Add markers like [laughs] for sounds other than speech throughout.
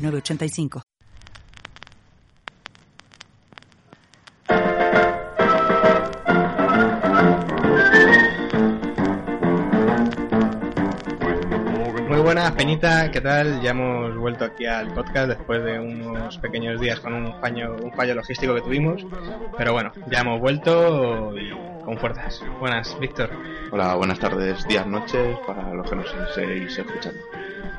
906985. Muy buenas, Peñita, ¿qué tal? Ya hemos vuelto aquí al podcast después de unos pequeños días con un fallo, un fallo logístico que tuvimos. Pero bueno, ya hemos vuelto y con fuerzas. Buenas, Víctor. Hola, buenas tardes, días, noches, para los que nos estéis escuchando.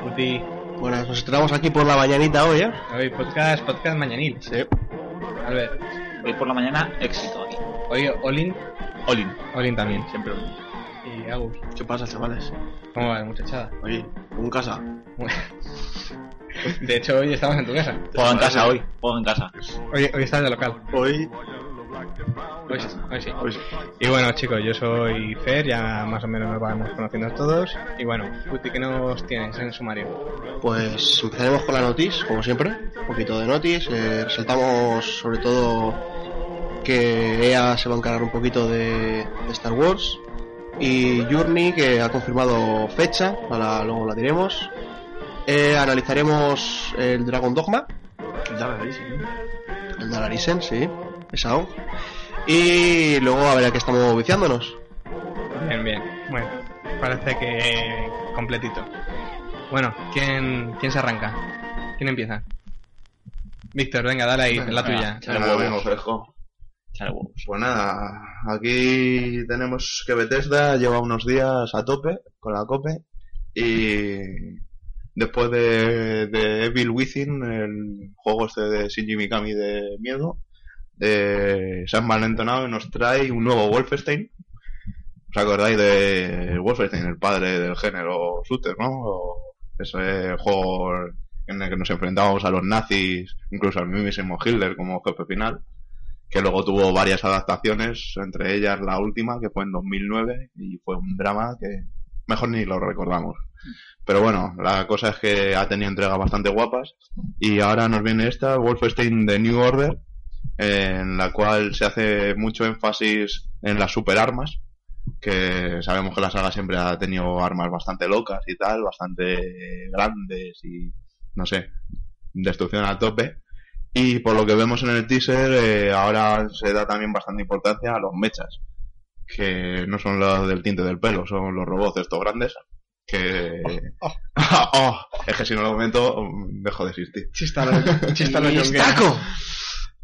Uti, Bueno, nos estrenamos aquí por la mañanita hoy, ¿eh? hoy podcast, podcast mañanil. Sí. A ver, Hoy por la mañana, éxito aquí. hoy Olin, Olin, Olin también. siempre Olin. Y Agus, ¿Qué pasa, chavales? ¿cómo va, muchachada? Oye, en casa. [laughs] De hecho, hoy estamos en tu casa. Juego en casa hoy. Juego en casa. Hoy, hoy estás de local. Hoy, Hoy sí, hoy sí. sí. Y bueno, chicos, yo soy Fer, ya más o menos nos vamos conociendo todos. Y bueno, Uti, ¿qué nos tienes en el sumario? Pues empezaremos con la notice, como siempre. Un poquito de notice. Eh, resaltamos sobre todo que EA se va a encargar un poquito de, de Star Wars. Y Journey, que ha confirmado fecha, ahora luego la diremos. Eh, analizaremos el Dragon Dogma, el de Alarisen, sí, esa O. Y luego a ver a qué estamos viciándonos. Bien, bien. Bueno, parece que completito. Bueno, ¿quién, quién se arranca? ¿Quién empieza? Víctor, venga, dale ahí, la tuya. Vengo fresco. Chale huevos. Pues nada, aquí tenemos que Bethesda lleva unos días a tope con la COPE y después de, de Evil Within, el juego este de Shinji Mikami de miedo, eh, se han malentonado y nos trae un nuevo Wolfenstein. ¿Os acordáis de Wolfenstein, el padre del género shooter, no? Ese juego en el que nos enfrentábamos a los nazis, incluso al mismísimo Hitler como jefe final que luego tuvo varias adaptaciones, entre ellas la última, que fue en 2009, y fue un drama que mejor ni lo recordamos. Pero bueno, la cosa es que ha tenido entregas bastante guapas, y ahora nos viene esta, Wolfenstein The New Order, en la cual se hace mucho énfasis en las superarmas, que sabemos que la saga siempre ha tenido armas bastante locas y tal, bastante grandes y, no sé, destrucción a tope. Y por lo que vemos en el teaser, eh, ahora se da también bastante importancia a los mechas, que no son los del tinte del pelo, son los robots estos grandes, que... Oh, [laughs] es que si no lo comento, dejo de existir. Chistalo, chistalo, ¡Taco!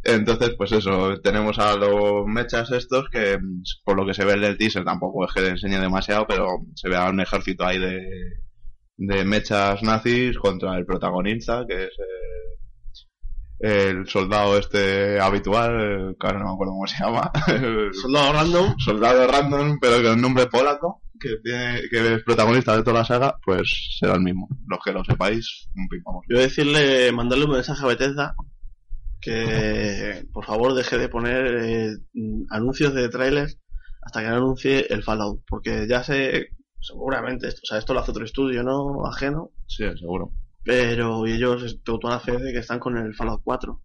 Entonces, pues eso, tenemos a los mechas estos que, por lo que se ve en el teaser, tampoco es que enseñe demasiado, pero se ve a un ejército ahí de, de mechas nazis contra el protagonista, que es eh, el soldado este habitual, que ahora no me acuerdo cómo se llama, [laughs] Soldado random. soldado random, pero con nombre polaco, que, tiene, que es protagonista de toda la saga, pues será el mismo. Los que lo sepáis, un pim. Yo decirle, mandarle un mensaje a Bethesda que por favor deje de poner eh, mm, anuncios de trailers hasta que no anuncie el Fallout, porque ya sé, seguramente, esto, o sea, esto lo hace otro estudio, ¿no? Ajeno, Sí, seguro. pero ellos tengo toda la fe de que están con el Fallout 4.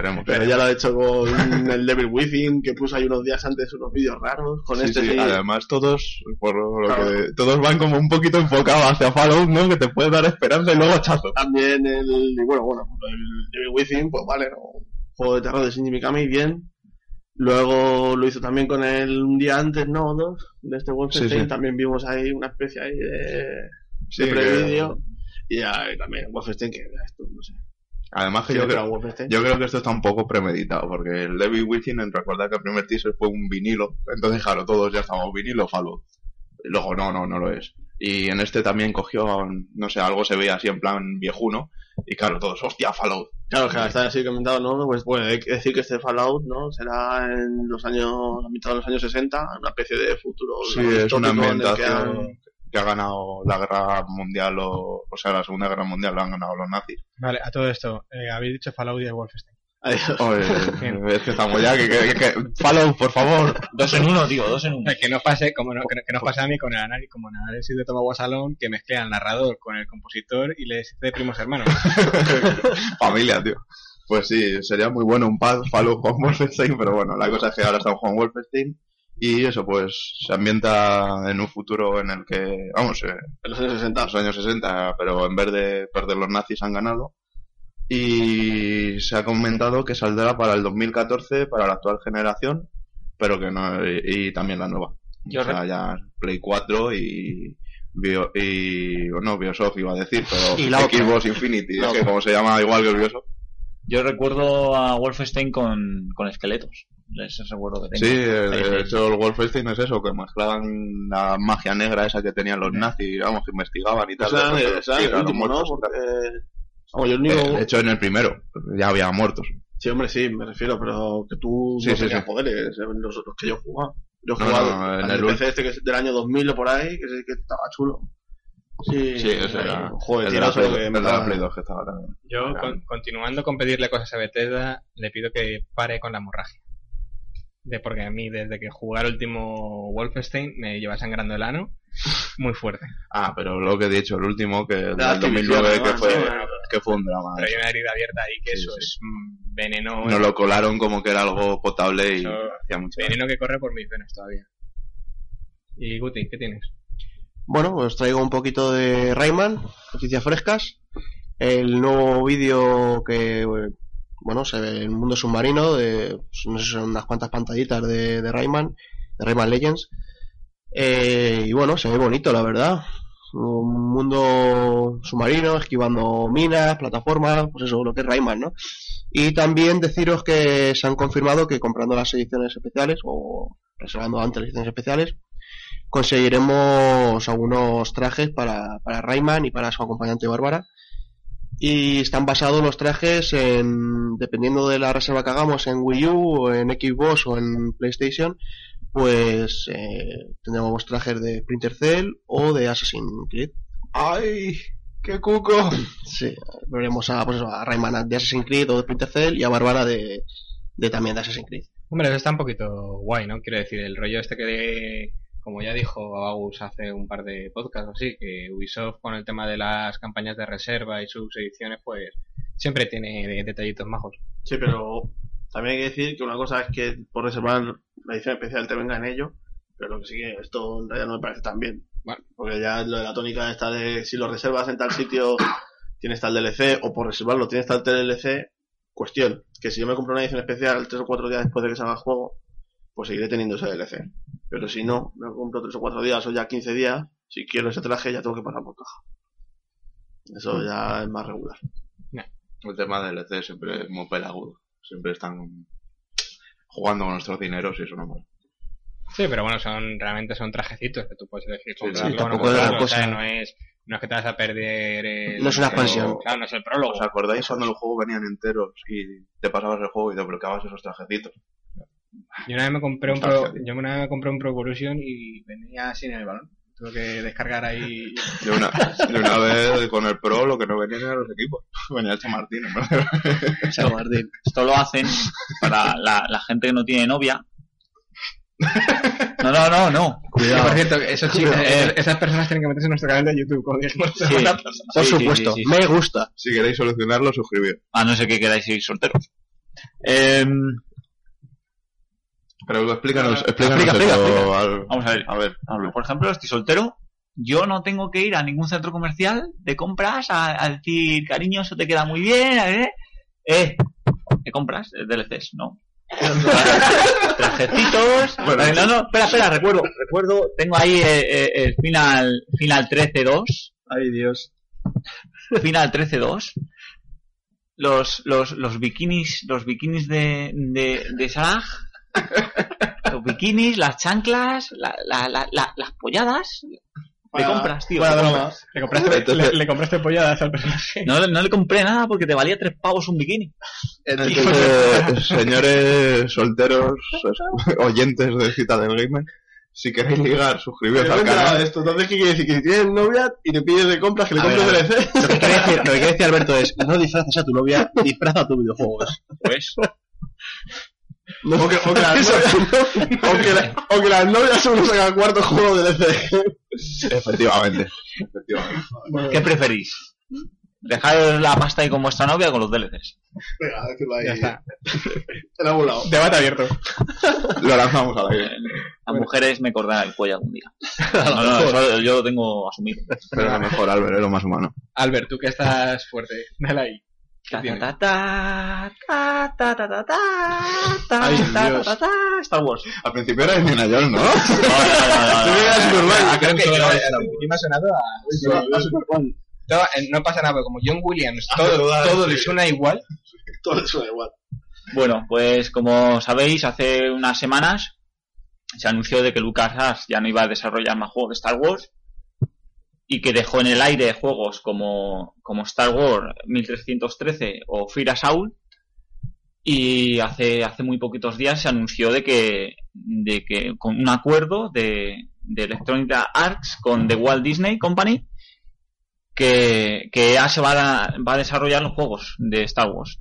Esperemos. Pero ya lo ha hecho con [laughs] el Devil Within, que puso ahí unos días antes unos vídeos raros, con Sí, este sí. Además, todos, por lo Claro. que, todos van como un poquito enfocados hacia Fallout, ¿no? Que te puede dar esperanza y luego chazo. También el, y bueno, bueno, el Devil Within, pues vale, ¿no? Juego de terror de Shinji Mikami, bien. Luego lo hizo también con el un día antes, ¿no? Dos, de este Wolfenstein. Sí, sí. También vimos ahí una especie ahí de, Sí, de que- prevídeo. Y y también Wolfenstein, que esto, no sé. Además que yo creo, Wolfenstein. yo creo que esto está un poco premeditado, porque el Devil Within, recordad que el primer teaser fue un vinilo, entonces claro, todos ya estábamos vinilo Fallout. Y Luego no, no, no lo es. Y en este también cogió, no sé, algo se veía así en plan viejuno, y claro, todos, hostia, Fallout. Claro, que está así comentado, ¿no? Pues puede decir que este Fallout, ¿no? Será en los años, a mitad de los años 60, una especie de futuro Sí, es una que ambientación, han- que ha ganado la guerra mundial o, o sea, la segunda guerra mundial la han ganado los nazis. Vale, a todo esto, eh, habéis dicho Fallout y el Wolfenstein. Adiós. Oye, Bien. [laughs] es que estamos ya, que, que, que- Fallout, por favor. Dos en uno, tío, dos en uno. Que nos pase, como no, que, no- que nos pase a mí con el análisis, como el análisis de Toma Salón, que mezcla al narrador con el compositor y les de primos hermanos. [laughs] Familia, tío. Pues sí, sería muy bueno un pad Fallout Juan Wolfenstein, pero bueno, la cosa es que ahora está en Juan Wolfenstein y eso pues se ambienta en un futuro en el que, vamos, eh, En los años en 60. los años 60, pero en vez de perder los nazis han ganado. Y se ha comentado que saldrá para el 2014 para la actual generación, pero que no, y, y también la nueva. Yo o sea, ya Play 4 y, Bio, y no, Biosoft iba a decir, pero Y la otra. Xbox Infinity, La es que como se llama igual que el Biosoft. Yo recuerdo a Wolfenstein con, con esqueletos. Ese recuerdo que tengo. Sí, de hecho el Wolfenstein es eso, que mezclaban la magia negra esa que tenían los nazis, vamos, que investigaban y tal. De- ese era sí, el último, ¿no? Porque... Yo único... Eh, De hecho, en el primero ya había muertos. Sí, hombre, sí, me refiero, pero que tú Sí, no sí, tenías sí. poderes, eh, los, los que yo jugaba. Yo No, jugaba no, en al el PC este que es del año 2000 o por ahí, que, estaba chulo. Sí, Sí, ese eh, era de el de tiro la solo Play, que me de la daba- Play 2 que estaba también. Yo, con- continuando con pedirle cosas a Bethesda, le pido que pare con la hemorragia. De porque a mí, desde que jugar el último Wolfenstein, me lleva sangrando el ano muy fuerte. Ah, pero lo que he dicho, el último, que el De del 2009, Activision, que fue, Sí, que fue un drama. Pero hay una herida abierta ahí que Sí, eso sí. es veneno. Nos lo colaron como que era algo potable y Eso- hacía mucho daño. Veneno que corre por mis venas todavía. Y Guti, ¿qué tienes? Bueno, os traigo un poquito de Rayman, noticias frescas. El nuevo vídeo que, bueno, se ve en el mundo submarino, de, no sé, unas cuantas pantallitas de, de Rayman, de Rayman Legends. Eh, y bueno, se ve bonito, la verdad. Un mundo submarino, esquivando minas, plataformas, pues eso, lo que es Rayman, ¿no? Y también deciros que se han confirmado que comprando las ediciones especiales, o reservando antes las ediciones especiales, conseguiremos algunos trajes para, para Rayman y para su acompañante Bárbara. Y están basados los trajes en, dependiendo de la reserva que hagamos en Wii U, o en Xbox o en PlayStation, pues eh, tendremos trajes de Splinter Cell o de Assassin's Creed. ¡Ay! ¡Qué cuco! Sí, veremos a, pues eso, a Rayman de Assassin's Creed o de Splinter Cell y a Bárbara de, de también de Assassin's Creed. Hombre, eso está un poquito guay, ¿no? Quiero decir, el rollo este que, de- como ya dijo Agus hace un par de podcasts así, que Ubisoft con el tema de las campañas de reserva y sus ediciones, pues siempre tiene de- detallitos majos. Sí, pero también hay que decir que una cosa es que por reservar la edición especial te venga en ello, pero lo que sí que esto en realidad no me parece tan bien. Bueno. Porque ya lo de la tónica está de si lo reservas en tal sitio tienes tal DLC o por reservarlo tienes tal DLC, cuestión, que si yo me compro una edición especial tres o cuatro días después de que salga el juego, pues seguiré teniendo ese DLC. Pero si no, me lo compro tres o cuatro días o ya 15 días, si quiero ese traje ya tengo que pasar por caja. Eso ya es más regular. El tema del DLC siempre es muy pelagudo. Siempre están jugando con nuestros dineros y eso no mola. Sí, pero bueno, son realmente son trajecitos que tú puedes elegir Sí, comprarlo sí, o no o sea, cosa- no es no es que te vas a perder el- No es una expansión. Claro, no es el prólogo. ¿Os acordáis cuando los juegos venían enteros y te pasabas el juego y desbloqueabas esos trajecitos? Yo una vez me compré un Pro, yo una vez me compré un Pro Evolution y venía sin el balón. Tuve que descargar ahí. [laughs] Yo una, yo una vez con el Pro lo que no venían eran los equipos. [laughs] Venía el Chamartín, en verdad. [laughs] San Martín. Esto lo hacen para la, la gente que no tiene novia. No, no, no, no. Sí, por cierto, esos chicos, Eh. esas personas tienen que meterse en nuestro canal de YouTube, como Sí. Por supuesto, sí, sí. me gusta. Si queréis solucionarlo, suscribid. A no ser que queráis ir solteros. Em, Pero explícanos, explícanos Explica, eso, explica, al- vamos a ver. A ver. Por ejemplo, estoy soltero. Yo no tengo que ir a ningún centro comercial de compras a, a decir, cariño, eso te queda muy bien, ¿eh? Eh, ¿qué compras? Eh, DLCs, no. [laughs] Trajecitos. Bueno, Eh, no, no, espera, espera, recuerdo, recuerdo, tengo ahí eh, eh, el final, final 13-2. Ay Dios. Final 13-2. Los, los, los bikinis, los bikinis de, de, de Sarah. Los bikinis, las chanclas, la, la, la, la- las polladas. De compras, tío. Buena de broma. compras. Le compraste, Entonces- le, le compraste polladas al personaje. No, no le compré nada porque te valía tres pavos un bikini. Entonces, señores solteros, es- oyentes de Cita del Gamer, Si queréis ligar, suscribiros al canal. esto, entonces, ¿qué quiere decir? Que si tienes novia y te pides de compras que le compres. DLC. Lo que quiere decir, lo que quiere decir Alberto es, no disfraces a tu novia, disfraza a tu videojuego. Pues, O que, o que las [laughs] novias, o que la- o que las novias sacan cuarto juego de DLC. Efectivamente. Efectivamente. ¿qué preferís? ¿Dejar la pasta ahí con vuestra novia o con los DLCs? Venga, decirlo ahí. Ya está. En algún lado. Debate abierto. Lo lanzamos al aire. Las mujeres me cortarán el cuello algún día. No, no, eso yo lo tengo asumido. Pero es lo mejor, Albert, es lo más humano. Albert, tú que estás fuerte, dale ahí. Star Wars. Al principio era Indiana Jones, ¿no? no, no. No, pasa nada, como John Williams, ah, todo, le suena igual. Todo suena igual. Bueno, pues como sabéis, hace unas semanas se anunció de que LucasArts ya no iba a desarrollar más juegos de Star Wars y que dejó en el aire juegos como, como Star Wars 1313 o Fira Saul y hace, hace muy poquitos días se anunció de que, de que con un acuerdo de, de Electronic Arts con The Walt Disney Company que, que EA se va a, va a desarrollar los juegos de Star Wars.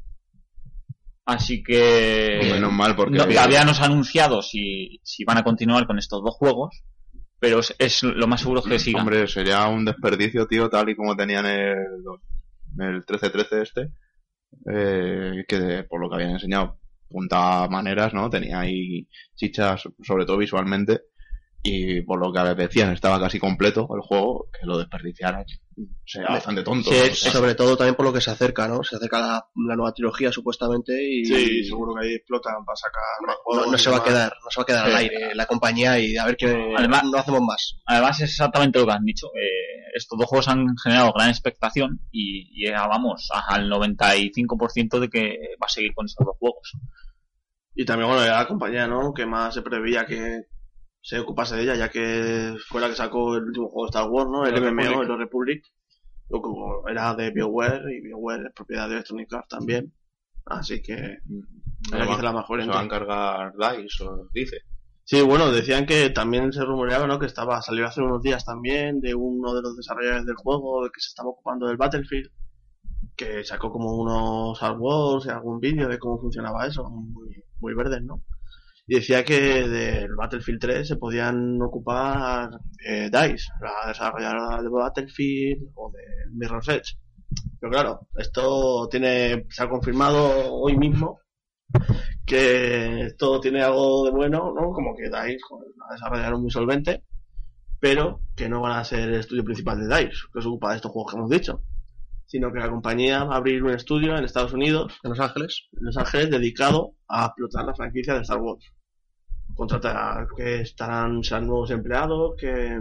Así que Menos mal, porque... no, todavía no se ha anunciado si, si van a continuar con estos dos juegos, pero es, lo más seguro que sigan. Hombre, sería un desperdicio, tío, tal y como tenían el, el 1313 este, eh, que por lo que habían enseñado, punta maneras, ¿no? Tenía ahí chichas, sobre todo visualmente, y por lo que decían, estaba casi completo el juego, que lo desperdiciaran. Sería bastante tonto. Sí, sobre todo también por lo que se acerca, ¿no? Se acerca la, la nueva trilogía supuestamente y Sí, seguro que ahí explotan para sacar más juegos. no, se va a quedar, no se va a quedar al aire la compañía y a ver que Además- no hacemos más. Además es exactamente lo que han dicho. eh, estos dos juegos han generado gran expectación y, y ya vamos al 95% de que va a seguir con estos dos juegos. Y también, bueno, era la compañía, ¿no? Que más se preveía que se ocupase de ella, ya que fue la que sacó el último juego de Star Wars, ¿no? El MMO, Republic. el Republic. Lo que era de BioWare y BioWare es propiedad de Electronic Arts también. Así que era quizá la más Se va a encargar DICE, os dice. Sí, bueno, decían que también se rumoreaba, ¿no? Que estaba, salió hace unos días también de uno de los desarrolladores del juego que se estaba ocupando del Battlefield, que sacó como unos artworks y algún vídeo de cómo funcionaba eso, muy, muy verdes, ¿no? Y decía que del Battlefield 3 se podían ocupar eh, DICE, la desarrolladora de Battlefield o de Mirror's Edge. Pero claro, esto tiene, se ha confirmado hoy mismo que esto tiene algo de bueno, ¿no? Como que DICE la desarrollaron muy solvente, pero que no van a ser el estudio principal de DICE, que se ocupa de estos juegos que hemos dicho, sino que la compañía va a abrir un estudio en Estados Unidos, En Los Ángeles, en Los Ángeles, dedicado a explotar la franquicia de Star Wars. Contratar, que estarán, serán nuevos empleados, que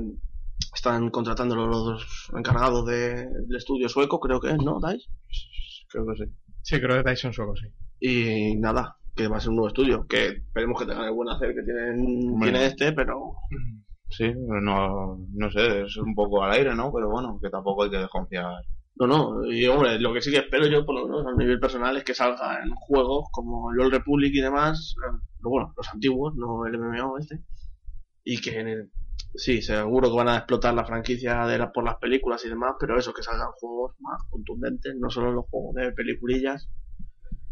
están contratando los encargados de- del estudio sueco, creo que es, ¿no, DICE? Creo que sí. Sí, creo que Dyson Sueco, sí. Y nada, que va a ser un nuevo estudio, que esperemos que tengan el buen hacer que tienen, Bueno. tiene este, pero Sí, pero no, no sé, es un poco al aire, ¿no? Pero bueno, que tampoco hay que desconfiar. no, no, y hombre, lo que sí que espero yo, por lo menos a nivel personal, es que salga en juegos como el Old Republic y demás, pero bueno, los antiguos, no el MMO este, y que en el- sí, seguro que van a explotar la franquicia de la- por las películas y demás, pero eso, que salgan juegos más contundentes, no solo los juegos de peliculillas,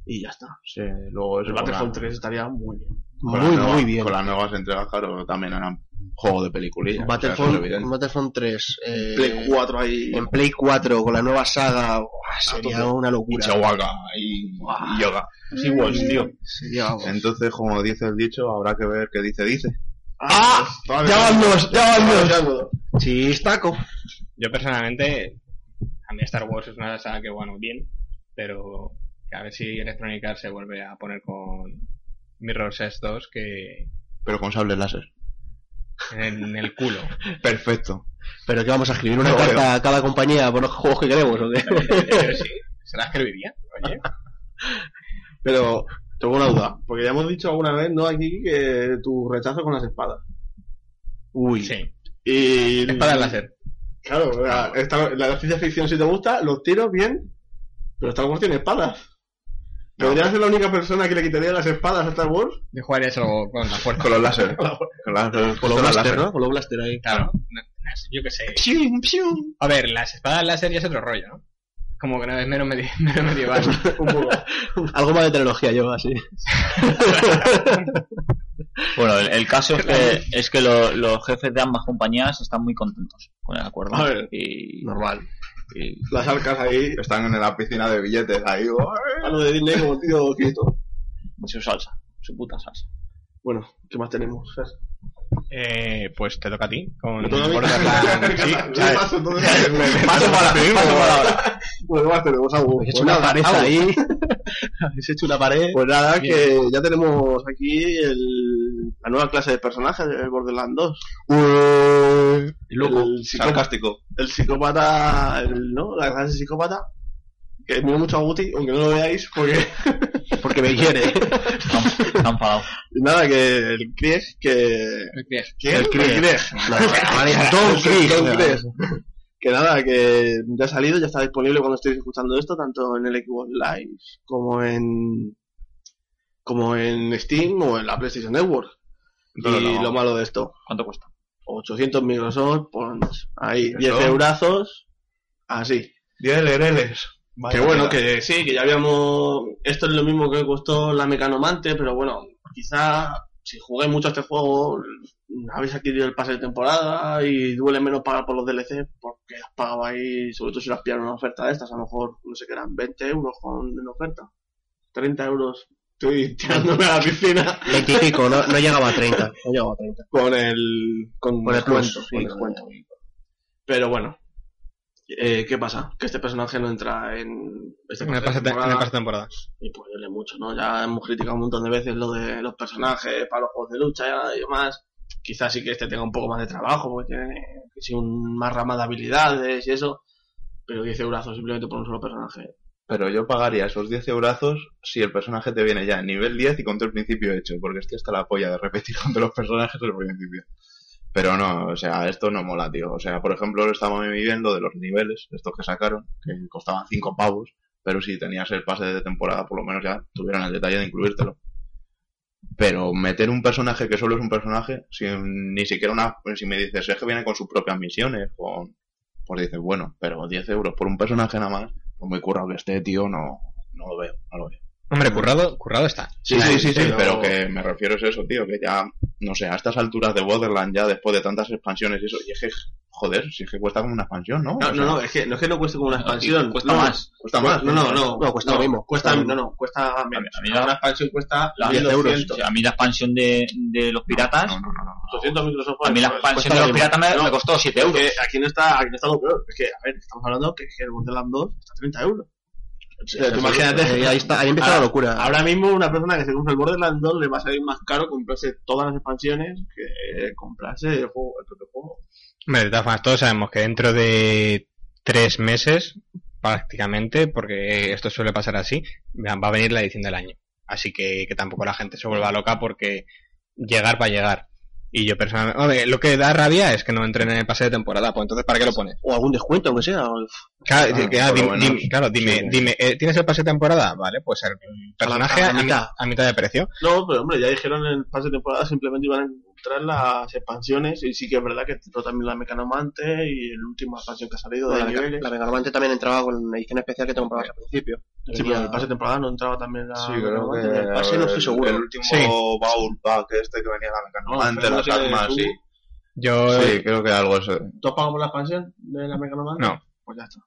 y ya está. Sí, luego El Battlefront la- 3 estaría muy bien. Con muy, las nuevas- muy bien. Con las nuevas entregas, claro, también eran juego de peliculilla. Battlefront, o sea. Battlefront 3, eh, Play 4 ahí. en Play 4 con la nueva saga, buah, sería tope. una Y locura. Chihuahua y, y yoga. Sí, Walls, tío. Sería, vamos. Entonces, como dice el dicho, habrá que ver qué dice, dice. ¡Ah! ya van dos, ya van dos. dos. Chistaco. Yo personalmente, a mí Star Wars es una saga que, bueno, bien, pero que a ver si Electronic Arts se vuelve a poner con Mirror's Edge 2 que Pero con sable láser. en el culo. [laughs] Perfecto. Pero que vamos a escribir una No, carta a cada compañía por los juegos que queremos, ¿o qué? Pero sí, se la escribiría, oye. [laughs] Pero tengo una duda, porque ya hemos dicho alguna vez, ¿no? Aquí que tu rechazo con las espadas. Uy. Sí, Y. espada láser. Claro, la, esta- la ciencia ficción si te gusta, los tiros bien, pero Star Wars tiene espadas. ¿Podría ser la única persona que le quitaría las espadas a Star Wars? Yo jugaría eso con la fuerza. Con los láser. Con las- Con los blaster, láser. ¿no? Con los blaster ahí. Claro. Yo qué sé. A ver, las espadas láser ya es otro rollo, ¿no? Como que no es menos, medi- [laughs] menos medieval. [laughs] Un poco. Algo más de tecnología yo, así. [laughs] Bueno, el, el caso es que, es que lo- los jefes de ambas compañías están muy contentos con el acuerdo. A ver. y, Normal. Y- Las arcas ahí. Están en la piscina de billetes ahí. A lo de Disney como tío quieto. su salsa, su puta salsa. Bueno, ¿qué más tenemos? Eh, pues te toca a ti. Con ¿Me toca a mí? Borderlands. [laughs] Sí, ¿Qué ¿sabes? paso, para paso para ahora. Bueno, ¿qué más tenemos? Algo. Habéis hecho Pues una nada, pared algo. ahí. [laughs] Habéis hecho una pared. Pues nada, que ya tenemos aquí el, la nueva clase de personajes del Borderlands 2. loco. El psicópata, Sarcástico. el psicópata, el, ¿no? La clase de psicópata. Que miro mucho a Guti, aunque no lo veáis, porque [laughs] Porque me quiere. Está enfadado. nada, que el Krieg, que... El Krieg. Don Krieg. Don Krieg. Que nada, que ya ha salido, ya está disponible cuando estéis escuchando esto, tanto en el Xbox Live como en como en Steam o en la PlayStation Network. Y lo- lo malo de esto, ¿Cuánto cuesta? 800 Microsoft, pues ahí, Eso. 10 eurazos, así. 10 lereles. que bueno, que sí, que ya habíamos... Esto es lo mismo que costó la Mecanomante, pero bueno, quizá si jugué mucho a este juego, habéis adquirido el pase de temporada y duele menos pagar por los DLC porque has pagado ahí, sobre todo si las pillan en una oferta de estas, a lo mejor, no sé qué eran, 20 euros con, en oferta, 30 euros. Estoy [laughs] tirándome a la piscina 20 y pico, no, no llegaba a 30. No llegaba a 30. con el, con Con el descuento, plus, con sí. descuento. Pero bueno, eh, ¿qué pasa? Que este personaje no entra en este En el el temporada. temporada. y pues duele mucho, ¿no? Ya hemos criticado un montón de veces lo de los personajes para los juegos de lucha y demás. Quizás sí que este tenga un poco más de trabajo, porque tiene que sí, un, más rama de habilidades y eso. Pero 10 euros simplemente por un solo personaje. Pero yo pagaría esos 10 eurazos si el personaje te viene ya en nivel 10 y con todo el principio hecho, porque estoy hasta la polla de repetir [laughs] con todos los personajes del principio. Pero no, o sea, esto no mola, tío. O sea, por ejemplo, estamos viviendo de los niveles, estos que sacaron, que costaban 5 pavos, pero si tenías el pase de temporada, por lo menos ya tuvieron el detalle de incluírtelo. Pero meter un personaje que solo es un personaje, sin ni siquiera una. Si me dices, es que viene con sus propias misiones, con. Pues dices, bueno, pero 10 euros por un personaje nada más, pues muy currado que esté, tío, no, no lo veo, no lo veo. Hombre, currado, currado está. Sí, sí, sí, sí, pero- pero que me refiero es eso, tío, que ya, no sé, a estas alturas de Borderlands, ya después de tantas expansiones y eso, y es que, joder, si es que cuesta como una expansión, ¿no? No, O no, sea, no, es que no es que no cueste como una expansión. cuesta no, más. Cuesta más. No, no, no. No, cuesta lo mismo. Cuesta, no, no, cuesta menos. a mí la- una expansión cuesta La- 10 euros. O sea, a mí la expansión de, de los piratas, No, no, no, no. 800 Microsoft. a mí la expansión de lo los piratas me, No, me costó 7 euros. Que aquí no está, aquí no está lo peor. Es que, a ver, estamos hablando que, que el Borderlands 2 está a 30 euros. Tú imagínate. Eh, ahí, está, ahí empieza la locura. Ahora mismo una persona que se compra el Borderlands 2 le va a salir más caro comprarse todas las expansiones que comprarse el juego, el propio juego. Hombre, de todas formas, todos sabemos que dentro de tres meses, prácticamente, porque esto suele pasar así, va a venir la edición del año. Así que, que tampoco la gente se vuelva loca porque llegar para llegar. Y yo personalmente, hombre, lo que da rabia es que no entren en el pase de temporada, pues entonces ¿para qué lo pones? O algún descuento, aunque sea. o- Claro, Ah, que, ah, claro, dime, sí. dime, eh, ¿tienes el pase de temporada? Vale, pues el personaje a a, la mi- mitad. a mitad de precio. No, pero hombre, ya dijeron en el pase de temporada simplemente iban a entrar las expansiones y sí que es verdad que entró también la Mecanomante y el último expansión que ha salido de la, niveles. la Megalovante también entraba con la edición especial que te comprabas al principio. Sí, pero en el pase de temporada no entraba también la Sí, creo que Mecanomante. el pase no estoy seguro. El último Sí. Baul Pack este que venía la mecanomante, No, sí. Yo, Sí, creo que algo es. ¿Tú has pagado por la expansión de la Mecanomante? No. Pues ya está.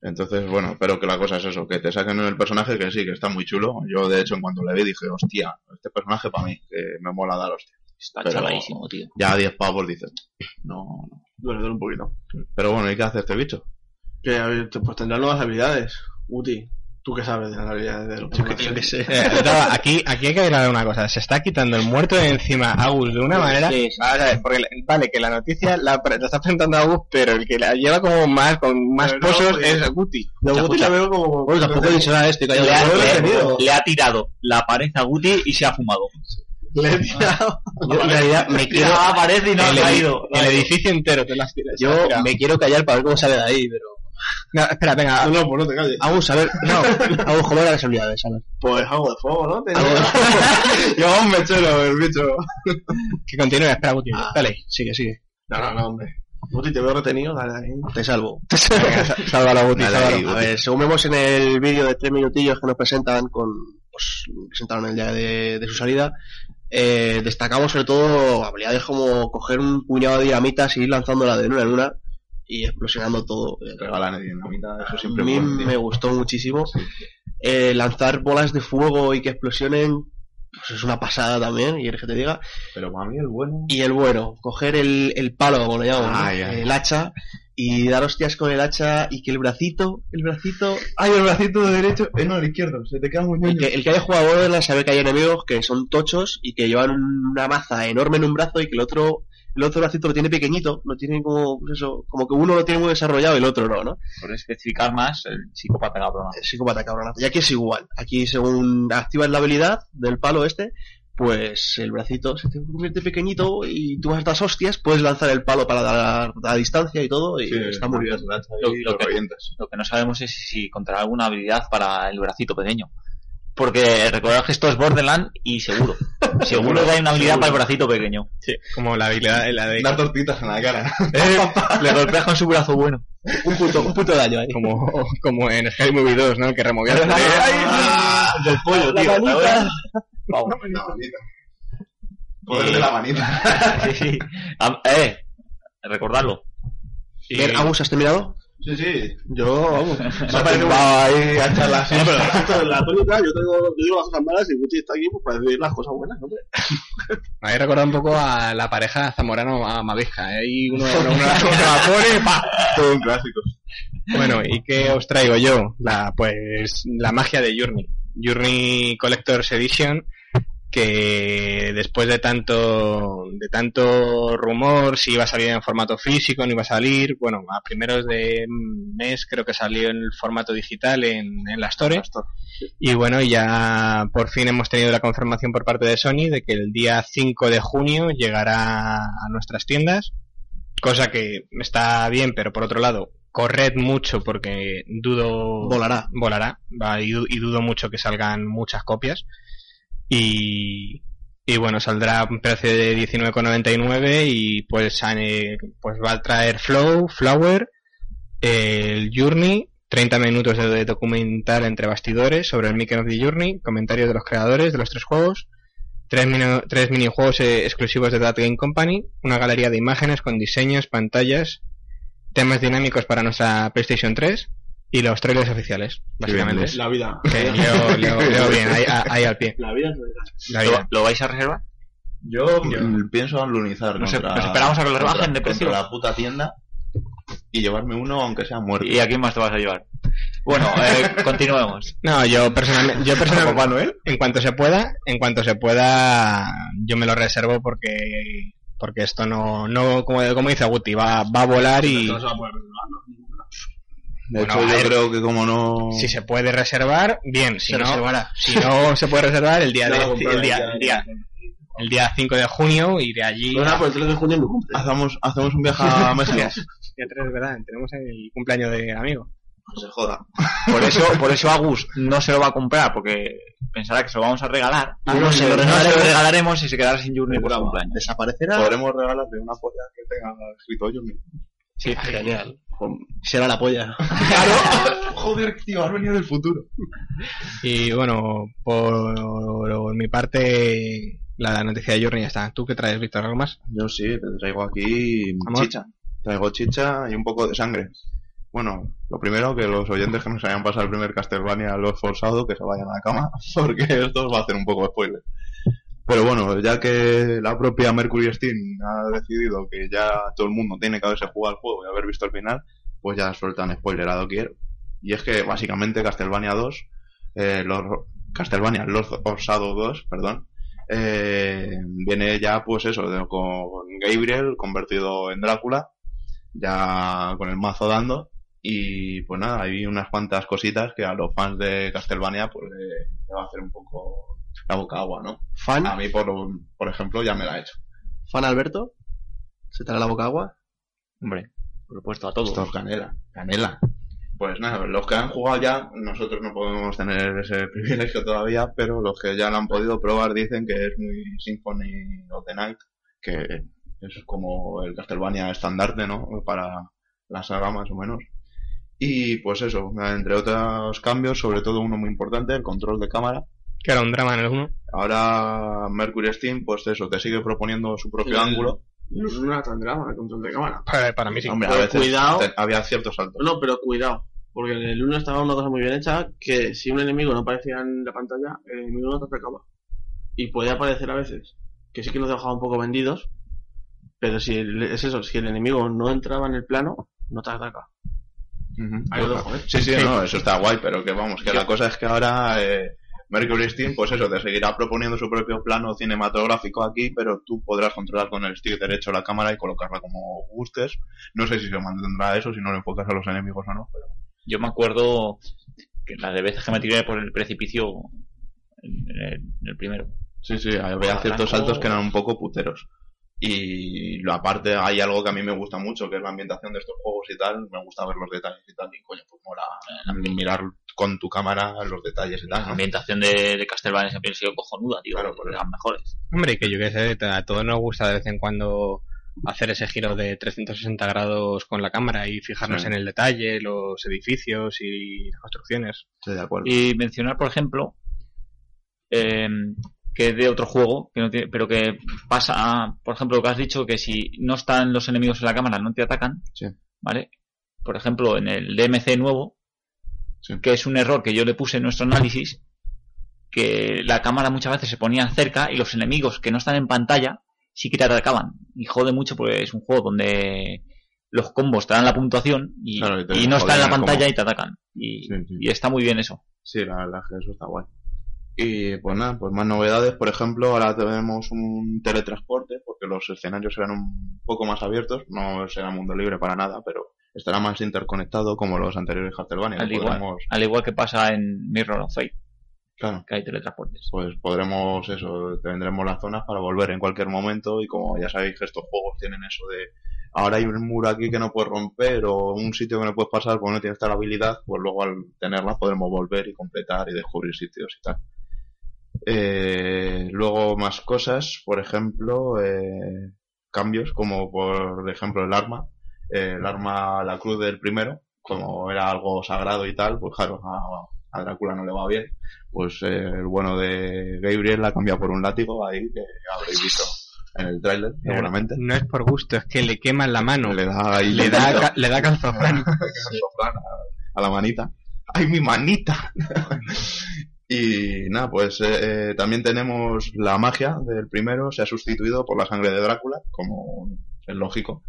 Entonces, bueno, pero que la cosa es eso, que te saquen el personaje que sí, que está muy chulo. Yo, de hecho, en cuanto le vi dije, hostia, este personaje para mí, que me mola dar hostia. Está Pero- chaladísimo, tío. Ya a 10 pavos dices, no, no. Duele, duele un poquito. Pero bueno, ¿y qué hace este bicho? Que a ver, te- pues tendrá nuevas habilidades. Uti, ¿tú qué sabes de las habilidades de los personajes? sé. Eh, no, aquí, aquí hay que ver una cosa. Se está quitando el muerto de encima a Agus de una manera. Sí, sí. Vamos a ver, porque vale, que la noticia la, está presentando a Agus, pero el que la lleva como más, con más Pero no, pozos porque- es Guti. Yo a Uti la veo como... Bueno, tampoco este, que Le he le- tenido. le ha tirado la pared a Guti y se ha fumado. Le he tirado... Yo en realidad me [laughs] quiero, la pared y no ha el, caído. el edificio entero te las tiras. yo me quiero callar para ver cómo sale de ahí, pero No, espera, venga. No, no, pues no te calles. Agus, a ver, no, [laughs] Agus, ¿cómo eran las habilidades? A ver. Pues algo de fuego, ¿no? Tenía- [laughs] Lleva un mechero el bicho. Que continúe, espera, Guti. Ah, Dale. Sigue, sigue. No, no, no, hombre. Guti, te veo retenido, dale ahí. Te salvo. Venga, sa- sálvalo, Guti, sálvalo. A ver, según vemos en el vídeo de tres minutillos que nos presentan con, pues, presentaron el día de, de su salida, eh, destacamos sobre todo habilidades como coger un puñado de dinamitas y ir lanzándola de luna en luna y explosionando todo. Regalan el dinamita, eso A siempre mí bueno, tío. me gustó muchísimo. Eh, lanzar bolas de fuego y que explosionen, pues es una pasada también, y que te diga. Pero para mí el bueno... Y el bueno, coger el, el palo, como le llamamos, ay. el hacha, y dar hostias con el hacha y que el bracito, el bracito, ay, el bracito de derecho, Eh, no, el izquierdo, se te queda muy el que, el que haya jugado a Borderlands sabe que hay enemigos que son tochos y que llevan una maza enorme en un brazo y que el otro, el otro bracito lo tiene pequeñito, lo tiene como, pues eso, como que uno lo tiene muy desarrollado y el otro no, ¿no? Por especificar más, el psicópata cabrón. Es psicópata cabronazo. Y aquí es igual. Aquí según activas la habilidad del palo este, pues el bracito se te convierte pequeñito y tú vas a estas hostias, puedes lanzar el palo para dar a distancia y todo y está muy bien. Lo- Lo, lo que- revientas. Lo que no sabemos es si, si encontrará alguna habilidad para el bracito pequeño. Porque recordad que esto es Borderland y seguro. [laughs] seguro que hay una habilidad para el bracito pequeño. Sí, como la habilidad, la de... Dar tortitas en la cara. [laughs] Le golpeas con su brazo bueno. Un punto, un punto de daño ahí. Como, como en Scary Movie 2, ¿no? Que removía el Del pollo, tío. La manita. Poder de la manita. Sí, sí. Eh, recordadlo. Agus, ¿has terminado? Sí, sí. Yo, [laughs] vamos. Se ha parecido ahí a echar las No, pero la tónica, yo, tengo, yo digo las cosas malas y Guti está aquí pues, para decir las cosas buenas, hombre. [laughs] Me habéis recordado un poco a la pareja Zamorano a Mavisca. ¿eh? Ahí uno, uno, uno [laughs] la pone, pa. Todo un clásico. Bueno, ¿y qué os traigo yo? La, pues la magia de Journey. Journey Collector's Edition, que después de tanto, de tanto rumor, si iba a salir en formato físico, no iba a salir, bueno, a primeros de mes creo que salió en el formato digital en, en la Store. Y bueno, ya por fin hemos tenido la confirmación por parte de Sony de que el día 5 de junio llegará a nuestras tiendas. Cosa que está bien, pero por otro lado, corred mucho porque dudo... Volará. Volará. y dudo mucho que salgan muchas copias. Y, bueno, saldrá un precio de 19,99 y pues, sale- pues va a traer Flow, Flower, el Journey, 30 minutos de documental entre bastidores sobre el Making of the Journey, comentarios de los creadores de los tres juegos, tres, mini- tres minijuegos eh, exclusivos de That Game Company, una galería de imágenes con diseños, pantallas, temas dinámicos para nuestra PlayStation 3 y los trailers oficiales, básicamente. La vida. Que [laughs] leo, leo- leo bien, ahí, ahí al pie. La vida es verdad. La ¿Lo, vida. lo vais a reservar? Yo mm, pienso alunizar Nos- contra, nos esperamos a que lo rebajen de precio. la puta tienda y llevarme uno aunque sea muerto. ¿Y a quién más te vas a llevar? Bueno, eh, [laughs] continuemos. No, yo personalmente, yo personalmente, en cuanto se pueda, en cuanto se pueda, yo me lo reservo porque, porque esto no, no, como, como dice Guti, va, va a volar y No se va a poder reservar, ¿no? De Bueno, hecho, yo ver. creo que como no... si se puede reservar, bien, si Se no, reservará. si no se puede reservar el día, [laughs] Ya de- lo compraré, el día, el día, el día 5 de junio iré allí. No, no, pues el 3 de junio es mi cumple. Hacemos, hacemos un viaje a [laughs] México. Día 3, ¿verdad? Tenemos el cumpleaños de amigo. No se joda. Por eso, [laughs] por eso Agus no se lo va a comprar, porque pensará que se lo vamos a regalar. Ah, no, se lo No regalaremos. se lo regalaremos y se quedará sin Journey por su cumpleaños. Desaparecerá. Podremos regalarle una polla que tenga escrito yo mismo. Sí, Genial. Será la polla. [laughs] Claro. [laughs] Joder, tío, has venido del futuro. Y bueno, por, mi parte, la noticia de Journey ya está. ¿Tú qué traes, Víctor? ¿Algo más? Yo sí, te traigo aquí Vamos. chicha. Traigo chicha y un poco de sangre. Bueno, lo primero que los oyentes que nos hayan pasado el primer Castlevania los forzado que se vayan a la cama, [laughs] porque esto os va a hacer un poco de spoiler. Pero bueno, ya que la propia Mercury Steam ha decidido que ya todo el mundo tiene que haberse jugado al juego y haber visto el final, pues ya sueltan spoiler a doquier. Y es que básicamente Castlevania 2, eh, los, Castlevania Los Orsado 2, perdón, eh, viene ya pues eso, de- con Gabriel convertido en Drácula, ya con el mazo dando, y pues nada, hay unas cuantas cositas que a los fans de Castlevania pues le, le va a hacer un poco la boca agua, ¿no? ¿Fan? A mí, por, por ejemplo, ya me la ha hecho. ¿Fan Alberto? ¿Se te hará la boca agua? Hombre, por supuesto, a todos. Esto es canela, canela. Pues nada, los que han jugado ya, nosotros no podemos tener ese [laughs] privilegio todavía, pero los que ya lo han podido probar dicen que es muy Symphony of the Night, que es como el Castlevania estandarte, ¿no? Para la saga más o menos. Y pues eso, entre otros cambios, sobre todo uno muy importante, el control de cámara. Que era un drama en el 1. Ahora Mercury Steam, pues eso, te sigue proponiendo su propio Sí. ángulo. No es una tan drama el control de cámara. Para, para mí sí. Hombre, a veces cuidado. te- había ciertos saltos. No, pero cuidado. Porque en el 1 estaba una cosa muy bien hecha, que si un enemigo no aparecía en la pantalla, el enemigo no te atacaba. Y puede aparecer a veces, que sí que nos dejaba un poco vendidos, pero si el- es eso, si el enemigo no entraba en el plano, no te ataca. Ahí lo dejo, ¿eh? Sí, sí, no, eso está guay, pero que vamos, que la cosa es que ahora eh, Mercury Steam, pues eso, te seguirá proponiendo su propio plano cinematográfico aquí, pero tú podrás controlar con el stick derecho la cámara y colocarla como gustes. No sé si se mantendrá eso, si no lo enfocas a los enemigos o no, pero Yo me acuerdo que las de veces que me tiré por el precipicio en el, en el primero. sí, sí, había ciertos saltos que eran un poco puteros. Y lo aparte hay algo que a mí me gusta mucho, que es la ambientación de estos juegos y tal, me gusta ver los detalles y tal, y coño, pues mola eh, mirar con tu cámara los detalles y tal, La ¿no? ambientación de, de Castlevania siempre ha sido cojonuda, tío. Claro, por de las mejores. Hombre, que yo qué sé, a todos nos gusta de vez en cuando hacer ese giro de 360 grados con la cámara y fijarnos Sí. en el detalle, los edificios y las construcciones. Estoy de acuerdo. Y mencionar, por ejemplo, eh, que es de otro juego, que no tiene- pero que pasa, por ejemplo, lo que has dicho, que si no están los enemigos en la cámara, no te atacan, Sí. ¿vale? Por ejemplo, en el DMC nuevo, Sí. que es un error que yo le puse en nuestro análisis, que la cámara muchas veces se ponía cerca y los enemigos que no están en pantalla sí que te atacaban. Y jode mucho porque es un juego donde los combos te dan la puntuación y, Claro, y te y no está en la pantalla combo. y te atacan. Y, Sí, sí. y está muy bien eso. Sí, la verdad que eso está guay. Y pues nada, pues más novedades, por ejemplo, ahora tenemos un teletransporte, porque los escenarios serán un poco más abiertos, no será mundo libre para nada, pero estará más interconectado como los anteriores Castlevania. Al igual, podremos- al igual que pasa en Mirror of Fate, claro, que hay teletransportes. pues podremos eso, tendremos las zonas para volver en cualquier momento y como ya sabéis que estos juegos tienen eso de ahora hay un muro aquí que no puedes romper o un sitio que no puedes pasar porque no tienes tal habilidad, pues luego al tenerla podremos volver y completar y descubrir sitios y tal. Eh, luego más cosas, por ejemplo, eh, cambios como por ejemplo el arma, Eh, el arma, la cruz del primero, como era algo sagrado y tal, pues claro, a, a Drácula no le va bien, pues eh, el bueno de Gabriel la cambia por un látigo ahí que habréis visto en el tráiler seguramente. No es por gusto, es que le queman la mano. Le da ahí Le da, ca- le da calzofrán. [laughs] a, a la manita. ¡Ay, mi manita! [laughs] y nada, pues eh, eh, también tenemos la magia del primero, se ha sustituido por la sangre de Drácula, como es lógico.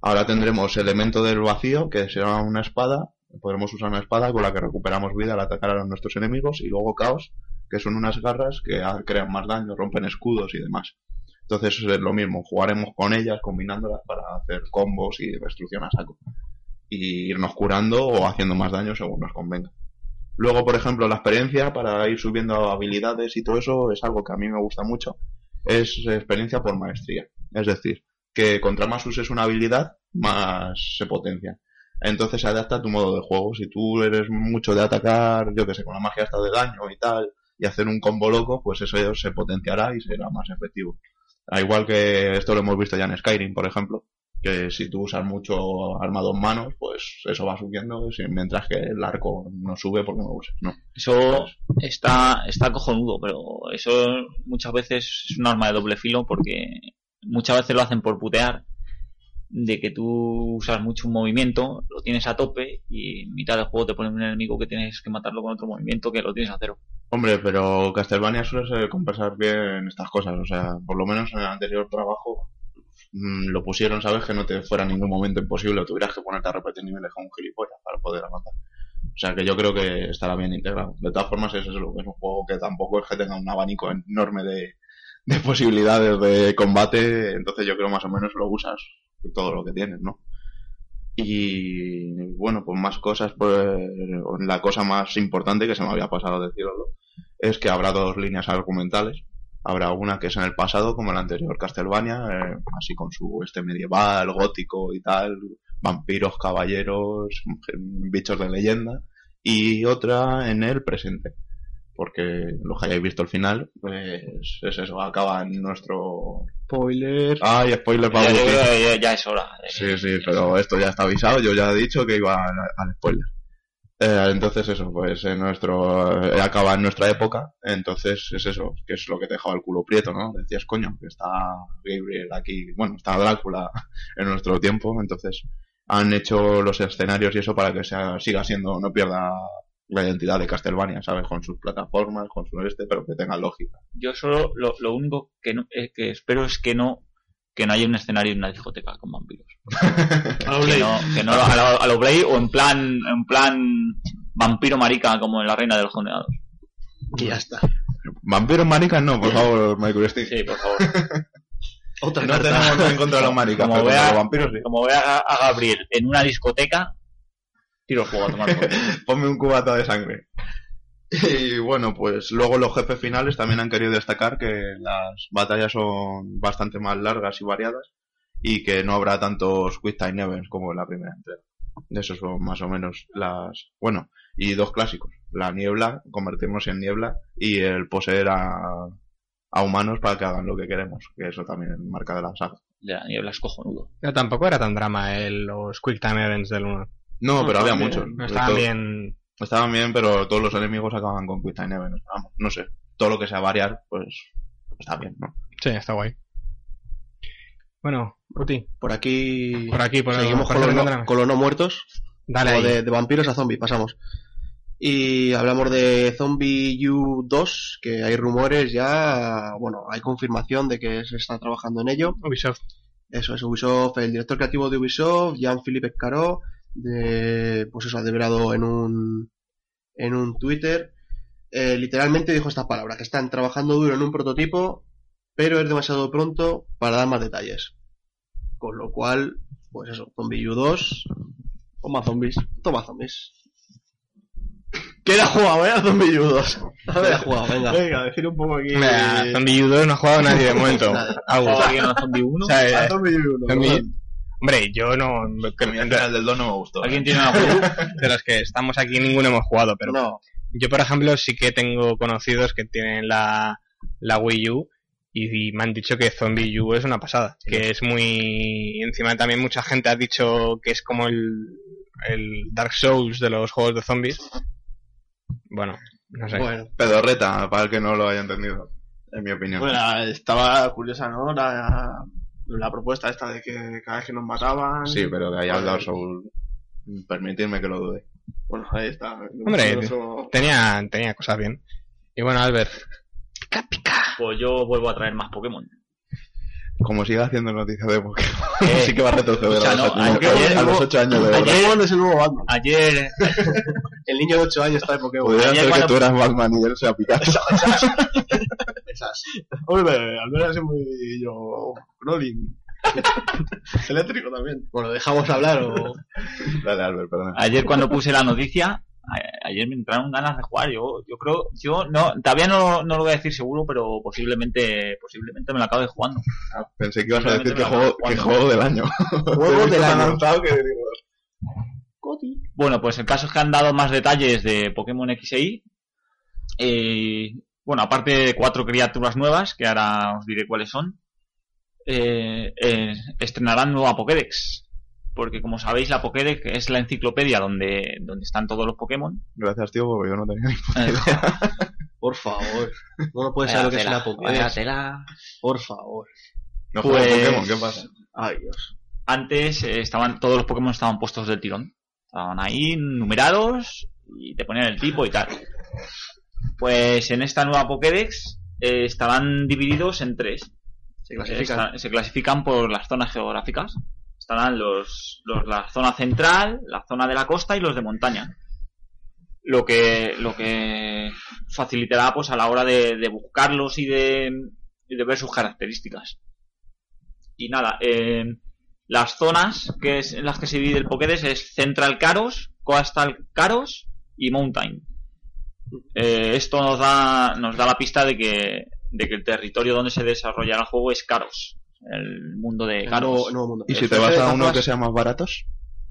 Ahora tendremos elemento del vacío, que será una espada. Podremos usar una espada con la que recuperamos vida al atacar a nuestros enemigos. Y luego caos, que son unas garras que crean más daño, rompen escudos y demás. Entonces es lo mismo, jugaremos con ellas, combinándolas para hacer combos y destrucción a saco y irnos curando o haciendo más daño según nos convenga. Luego, por ejemplo, la experiencia para ir subiendo habilidades y todo eso es algo que a mí me gusta mucho. Es experiencia por maestría. Es decir, que contra más uses una habilidad, más se potencia. Entonces se adapta a tu modo de juego. Si tú eres mucho de atacar, yo que sé, con la magia hasta de daño y tal, y hacer un combo loco, pues eso se potenciará y será más efectivo. Al igual que esto lo hemos visto ya en Skyrim, por ejemplo, que si tú usas mucho armado en manos, pues eso va subiendo, mientras que el arco no sube porque no lo usas, ¿no? Eso está, está cojonudo, pero eso muchas veces es un arma de doble filo porque muchas veces lo hacen por putear de que tú usas mucho un movimiento, lo tienes a tope y en mitad del juego te ponen un enemigo que tienes que matarlo con otro movimiento que lo tienes a cero. Hombre, pero Castlevania suele compensar bien estas cosas, o sea, por lo menos en el anterior trabajo mm, lo pusieron, ¿sabes? Que no te fuera en ningún momento imposible, tuvieras que ponerte a repetir niveles con un gilipollas para poder avanzar. O sea, que yo creo que estará bien integrado. De todas formas, es eso, es un juego que tampoco es que tenga un abanico enorme de, de posibilidades de combate, entonces yo creo más o menos lo usas todo lo que tienes, ¿no? Y bueno, pues más cosas, pues la cosa más importante que se me había pasado decirlo es que habrá dos líneas argumentales. Habrá una que es en el pasado, como el anterior Castlevania, eh, así con su este medieval, gótico y tal, vampiros, caballeros, bichos de leyenda, y otra en el presente. Porque los que hayáis visto el final, pues es eso, acaba en nuestro... Spoiler. Ay, spoiler para Ya, es hora. de- Sí, sí, pero esto ya está avisado, yo ya he dicho que iba al, al spoiler. Eh, entonces eso, pues en nuestro, eh, acaba en nuestra época, entonces es eso, que es lo que te dejaba el culo prieto, ¿no? Decías, coño, que está Gabriel aquí, bueno, está Drácula [laughs] en nuestro tiempo, entonces han hecho los escenarios y eso para que sea, siga siendo, no pierda la identidad de Castlevania, ¿sabes? Con sus plataformas, con su este, pero que tenga lógica. Yo solo lo, lo único que, no- eh, que espero es que no que no haya un escenario en una discoteca con vampiros. [laughs] que no, que no a lo, a lo Blade o en plan en plan vampiro marica como en la reina de los. Y ya está. Vampiros maricas no, por favor, Michael Stick. Sí, por favor. [laughs] Otra No carta. tenemos nada en contra de los maricas, Como pero vea- contra los vampiros sí. Como vea a, a Gabriel en una discoteca, tiro el juego a tomar. [laughs] Ponme un cubata de sangre. Y bueno, pues luego los jefes finales también han querido destacar que las batallas son bastante más largas y variadas y que no habrá tantos quick time events como en la primera entrega. Esos son más o menos las... Bueno, y dos clásicos. La niebla, convertirnos en niebla y el poseer a, a humanos para que hagan lo que queremos, que eso también marca de la saga. De la niebla es cojonudo. Pero tampoco era tan drama el, los Quick Time Events del 1. No, pero había muchos. No estaban todo- bien. Estaban bien, pero todos los enemigos acaban con Quick Time Events. Vamos, no sé. Todo lo que sea variar, pues está bien, ¿no? Sí, está guay. Bueno, Uti, Por aquí. por aquí, por seguimos por con, los no, encontramos. con los no muertos. Dale o ahí. de, de vampiros a zombies, pasamos. Y hablamos de Zombie U 2, que hay rumores ya, bueno, hay confirmación de que se está trabajando en ello. Ubisoft. Eso es Ubisoft, el director creativo de Ubisoft, Jean-Philippe Escaró, de, pues eso, ha develado en un, en un Twitter, eh, literalmente dijo estas palabras, que están trabajando duro en un prototipo, pero es demasiado pronto para dar más detalles. Con lo cual, pues eso, Zombie U 2, Toma zombies. toma zombies. ¿Qué era jugado, eh? Zombie U 2. A ver, ha jugado, venga. venga, decir un poco aquí. Mira, Zombie U2 no ha jugado nadie de momento. [laughs] ¿Juega alguien a Zombie 1? O sea, eh, A Zombie U 1. Zombie- Hombre, yo no. que- el final del 2 no me gustó. ¿Alguien tiene una Wii U? [laughs] De los que estamos aquí, ninguno hemos jugado, pero No, yo, por ejemplo, sí que tengo conocidos que tienen la, la Wii U y, y me han dicho que Zombie U es una pasada. Que es muy. Encima también mucha gente ha dicho que es como el, el Dark Souls de los juegos de zombies. Bueno, no sé. bueno, Pedorreta, para el que no lo haya entendido. En mi opinión. Bueno, estaba curiosa, ¿no? La, la propuesta esta de que cada vez que nos mataban. sí, pero de ahí al. Dark Souls, permitirme que lo dude. Bueno, ahí está. Hombre, Tenía, tenía cosas bien. Y bueno, Albert, Pues yo vuelvo a traer más Pokémon. Como siga haciendo noticias de Pokémon, Eh, [laughs] sí que va a retroceder escucha, a, los, no, a- ayer- a los 8 años de verdad. Pokémon es el nuevo Batman. Ayer, [laughs] el niño de 8 años está de Pokémon. Podría Ayer ser que cuando- tú eras Batman y él sea Pikachu. [laughs] Hombre, al menos es muy yo. Rolling. eléctrico también. Bueno, dejamos hablar o... Dale, Albert, perdón. ayer cuando puse la noticia, a- ayer me entraron ganas de jugar. Yo, yo creo, yo no, todavía no, no lo voy a decir seguro, pero posiblemente, posiblemente me lo acabe jugando. Pensé que ibas a decir que juego, que juego del año. Juego [laughs] del año. que digo, Bueno, pues el caso es que han dado más detalles de Pokémon XY. Eh, bueno, aparte de cuatro criaturas nuevas, que ahora os diré cuáles son, eh, eh, estrenarán nueva Pokédex. Porque como sabéis, la Pokédex es la enciclopedia donde, donde están todos los Pokémon. Gracias, tío, porque yo no tenía ni. [laughs] Por favor. No lo puedes saber lo que es una Pokédex. Por favor. No Pues- Pokémon, ¿qué pasa? Ay, Dios. Antes eh, estaban todos los Pokémon estaban puestos del tirón. Estaban ahí numerados y te ponían el tipo y tal. Pues en esta nueva Pokédex eh, estarán divididos en tres. Se clasifican. Está- se clasifican por las zonas geográficas. Estarán los, la zona central, la zona de la costa y los de montaña. Lo que, lo que facilitará pues a la hora de, buscarlos y de, ver sus características. Y nada, eh, las zonas que es, en las que se divide el Pokédex es Central Karos, Coastal Karos y Mountain. Eh, esto nos da, nos da la pista de que, de que el territorio donde se desarrollará el juego es Karos, el mundo de el nuevo mundo. ¿Y si te jefe vas a uno que sea más baratos?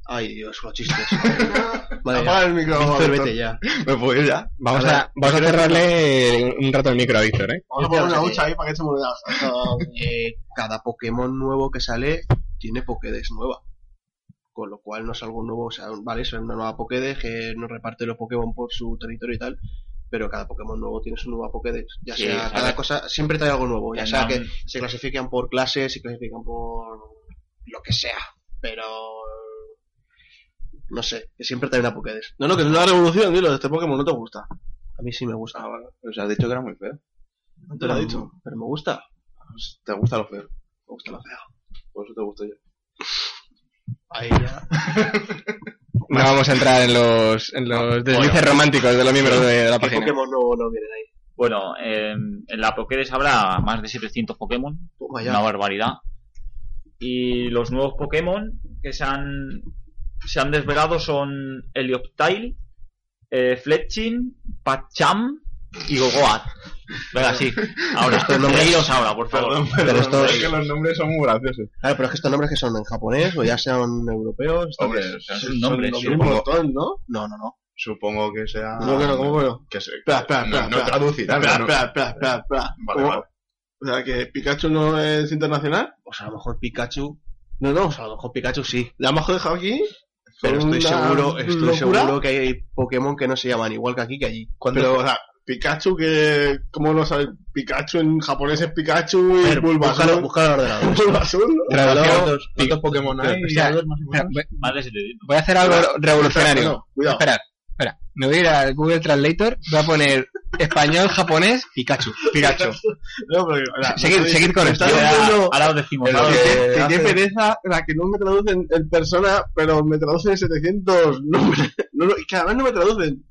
Ay, Dios, los chistes. [laughs] Vale, Apaga el micro. Víctor, Víctor. vete ya. ¿Me puedo ir ya? Vamos a, vamos a cerrarle un rato el micro a Víctor, ¿eh? Vamos a poner una hucha ahí para que echemos una... Eh, cada Pokémon nuevo que sale tiene Pokédex nueva. Con lo cual no es algo nuevo, o sea, vale, es una nueva Pokédex que nos reparte los Pokémon por su territorio y tal. Pero cada Pokémon nuevo tiene su nueva Pokédex. Ya Sí, sea, cada ver. cosa, siempre trae algo nuevo. Ya sea que se clasifican por clases, se clasifican por lo que sea. Pero. No sé, que siempre trae una Pokédex. No, no, que es una revolución, dilo, este Pokémon no te gusta. A mí sí me gusta. Ah, vale. O sea, has dicho que era muy feo. No te lo he dicho. Pero me gusta. Pues, ¿Te gusta lo feo? Me gusta lo feo. Por eso te gusto yo. Ahí ya. [laughs] No vamos a entrar en los, en los deslices románticos de los miembros de la ¿Qué página. Pokémon nuevo no vienen ahí? Bueno, eh, en la Pokédex habrá más de 700 Pokémon, una barbaridad. Y los nuevos Pokémon que se han, se han desvelado son Helioptile, eh, Fletching, Pacham y Gogoat. Venga, sí, ahora, Estos [laughs] nombres- ahora, por favor. Pero estos- es que los nombres son muy graciosos. Claro, pero es que estos nombres que son en japonés o ya sean europeos. ¿esto Hombre, o sea, Son nombres, Son montón, ¿no? No, no, no. Supongo que sea... No, que no, ¿cómo que no? Que se... Espera, espera, espera, no traducirá, Espera, espera, espera, espera, espera. Vale, vale. O sea, que Pikachu no es internacional. Pues a lo mejor Pikachu. No, no. Pues a lo mejor Pikachu sí. ¿La hemos dejado aquí? Pero ¿Con estoy seguro, estoy locura? seguro que hay Pokémon que no se llaman igual que aquí que allí. Pero, o sea, Pikachu que... ¿Cómo no sabes? Pikachu en japonés es Pikachu y Bulbasaur. el ordenador. Bulbasaur. ¿Cuántos, cuántos Pokémon hay? Espera, voy, Más de 700. voy a hacer algo revolucionario. Cuidado. Esperad, espera. Me voy a ir al Google Translator, voy a poner español, japonés, Pikachu. Pikachu. No, Seguid- con esto. Ahora, os decimos. qué pereza, sea, que no me traducen en persona, pero me traducen en 700 nombres. [laughs] No, no, y que además no me traducen,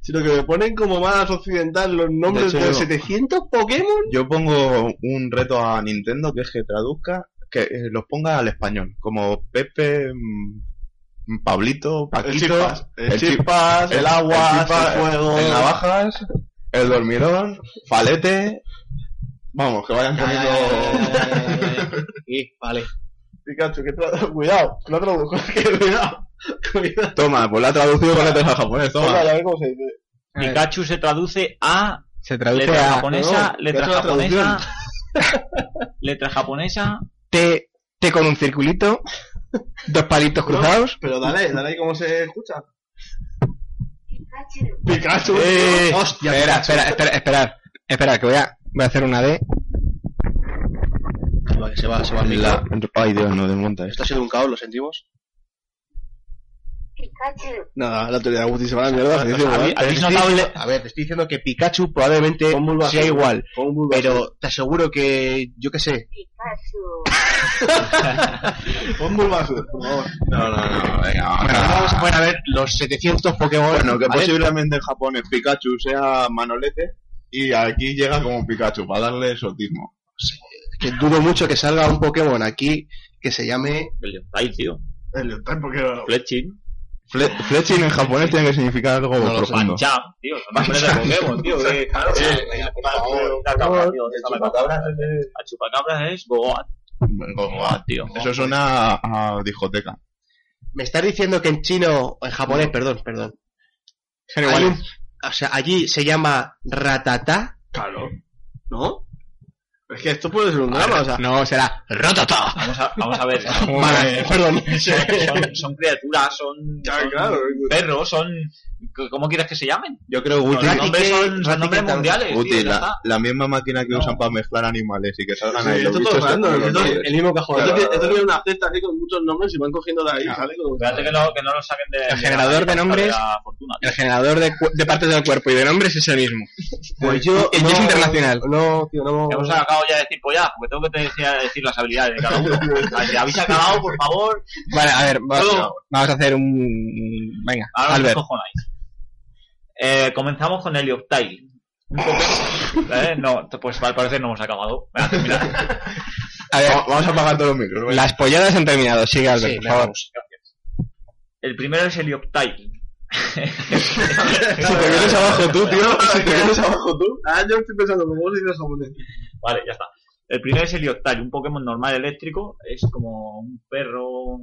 sino que me ponen como más occidental los nombres De de, hecho, 700 Pokémon. Yo pongo un reto a Nintendo que es que traduzca, que eh, los ponga al español, como Pepe, Pablito, El Paquito, chispas, el, el chi- chispas, el, agua, el fuego, el navajas, el dormidor, Falete, vamos, que vayan Ya, ya, poniendo... vale. Pikachu, que tra- [laughs] cuidado, que lo traduzco, que [laughs] cuidado, cuidado. Toma, pues la ha traducido con letras al japonés, Toma, a ver cómo se dice. Pikachu se traduce a Se traduce letra a japonesa, no, letra que japonesa, [laughs] letra japonesa, T, T con un circulito, dos palitos cruzados. Pero dale, dale ahí cómo se escucha. Pikachu. Eh, Hostia, espera, Pikachu. espera, espera, esperar, esperar, que voy a, voy a hacer una D. Vale, se va, se va. La... Ay Dios, no desmonta Esto ha sido un caos, lo sentimos. Nada, la teoría de Guti se va a la mierda. se dice. ¿Habéis notado el- a ver, te estoy diciendo que Pikachu probablemente sea igual. Pero te aseguro que, yo qué sé, [laughs] Pon Bulbasaur, por favor. No, no, no, venga, vamos. Bueno, vamos a poder a ver los 700 Pokémon. Bueno, que posiblemente en japonés Pikachu sea Manolete y aquí llega como Pikachu para darle exotismo. que dudo mucho que salga un Pokémon aquí que se llame Ahí, tío. El porque. Fletching. Fle Fletching en japonés tiene que significar algo No profundo. Pancham, tío. Nombres de Pokémon, tío. que- [laughs] Eh, Una cabra, tío, ¿dónde está la cabra? A chupacabras es Gogoat. Gogoat, tío. Eso suena a, a discoteca. Me estás diciendo que en chino, o en japonés, perdón, perdón. Hay o sea, allí se llama Ratata. Claro. ¿No? Es que esto puede ser un drama, o sea. No, será Rotata. Vamos a, vamos a ver. [laughs] Vale, perdón. [laughs] Son, son criaturas, son, Ya, son claro. perros, son... ¿Cómo quieres que se llamen? Yo creo Guti, Los nombres son, son nombres mundiales, Guti, tío, la, misma máquina que No. usan para mezclar animales y que salgan Sí, ahí los esto todo random, esto- el mismo cajón. Claro, Esto, tiene- claro. esto tiene una cesta así con muchos nombres y van cogiendo de ahí. sale con- Fíjate que no, que no lo saquen de... El generador de nombres-. El generador de, de partes del cuerpo y de nombres es el mismo. Pues yo. Y es internacional. No, tío, no. Hemos acabado ya de decir pues ya, porque tengo que te decir, decir las habilidades de cada uno. Si habéis acabado, por favor, Vale, a ver, va- Todo. vamos a hacer un... Venga, ahora Albert. cojonáis. Eh, comenzamos con Helioptile. ¿eh? No, pues al parecer no hemos acabado. A ver, Va- Vamos a apagar todos los micros. las polladas han terminado. Sigue, Albert, Sí, por favor. vamos. El primero es Helioptile. Si te vienes abajo tú, tío, si te vienes abajo tú. Ah, yo estoy pensando, ¿cómo se dice en japonés? Vale, ya está. El primero es Helioptile, un Pokémon normal eléctrico. Es como un perro